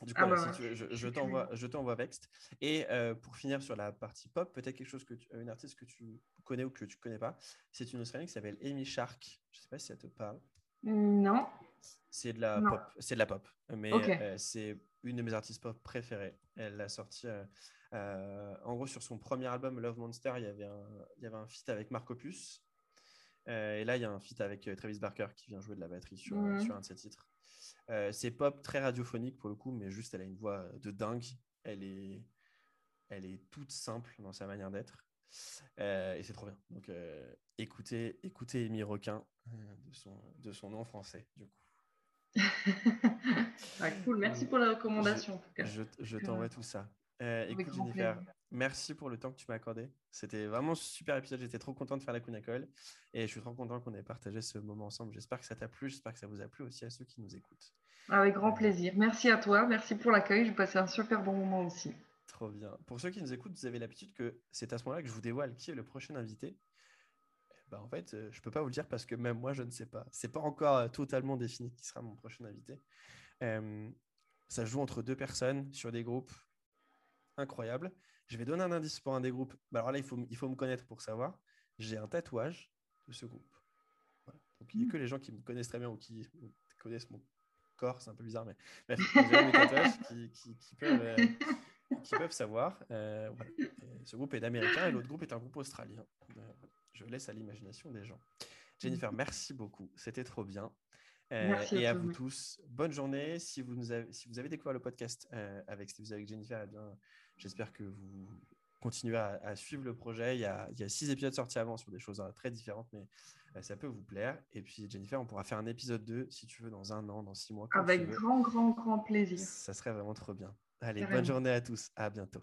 Speaker 1: Du coup, ah bah si tu veux, je, je t'envoie, je t'envoie Vext. Et euh, pour finir sur la partie pop, peut-être quelque chose que tu, une artiste que tu connais ou que tu connais pas. C'est une Australienne qui s'appelle Amy Shark. Je sais pas si ça te parle.
Speaker 2: Non.
Speaker 1: C'est de la pop. C'est de la pop. Mais euh, c'est une de mes artistes pop préférées. Elle l'a sorti. Euh, en gros, sur son premier album Love Monster, il y avait un, il y avait un feat avec Marc Opus. et là, il y a un feat avec Travis Barker qui vient jouer de la batterie sur, mhm. sur un de ses titres. Euh, c'est pop très radiophonique pour le coup, mais juste elle a une voix de dingue. Elle est, elle est toute simple dans sa manière d'être. Euh, et c'est trop bien. Donc euh, écoutez, écoutez Amy Requin de, son, de son nom français, du coup.
Speaker 2: ah, cool, merci pour la recommandation.
Speaker 1: Je, je, t'envoie tout ça. Euh, écoute, Jennifer, merci pour le temps que tu m'as accordé. C'était vraiment un super épisode. J'étais trop content de faire la Call et je suis trop content qu'on ait partagé ce moment ensemble. J'espère que ça t'a plu. J'espère que ça vous a plu aussi à ceux qui nous écoutent.
Speaker 2: Avec grand plaisir. Merci à toi. Merci pour l'accueil. J'ai passé un super bon moment aussi.
Speaker 1: Trop bien. Pour ceux qui nous écoutent, vous avez l'habitude que c'est à ce moment-là que je vous dévoile qui est le prochain invité. Bah, en fait, euh, je ne peux pas vous le dire parce que même moi, je ne sais pas. C'est pas encore euh, totalement défini qui sera mon prochain invité. Euh, ça joue entre deux personnes sur des groupes incroyables. Je vais donner un indice pour un des groupes. Bah, alors là, il faut, il faut me connaître pour savoir. J'ai un tatouage de ce groupe. Donc, il n'y a que les gens qui me connaissent très bien ou qui connaissent mon corps, c'est un peu bizarre, mais bref, mes tatouages qui, qui, peuvent, savoir. ce groupe est d'Américains et l'autre groupe est un groupe australien je laisse à l'imagination des gens. Jennifer, mm. merci beaucoup. C'était trop bien. Euh, et à, vous tous, bonne journée. Si vous, nous avez, si vous avez découvert le podcast euh, avec, avec Jennifer, eh bien, j'espère que vous continuez à, suivre le projet. Il y, a, il y, a, six épisodes sortis avant sur des choses euh, très différentes, mais ça peut vous plaire. Et puis, Jennifer, on pourra faire un épisode 2 si tu veux dans un an, dans six mois.
Speaker 2: Avec grand, grand, grand plaisir.
Speaker 1: Ça serait vraiment trop bien. Allez, bonne journée à tous. À bientôt.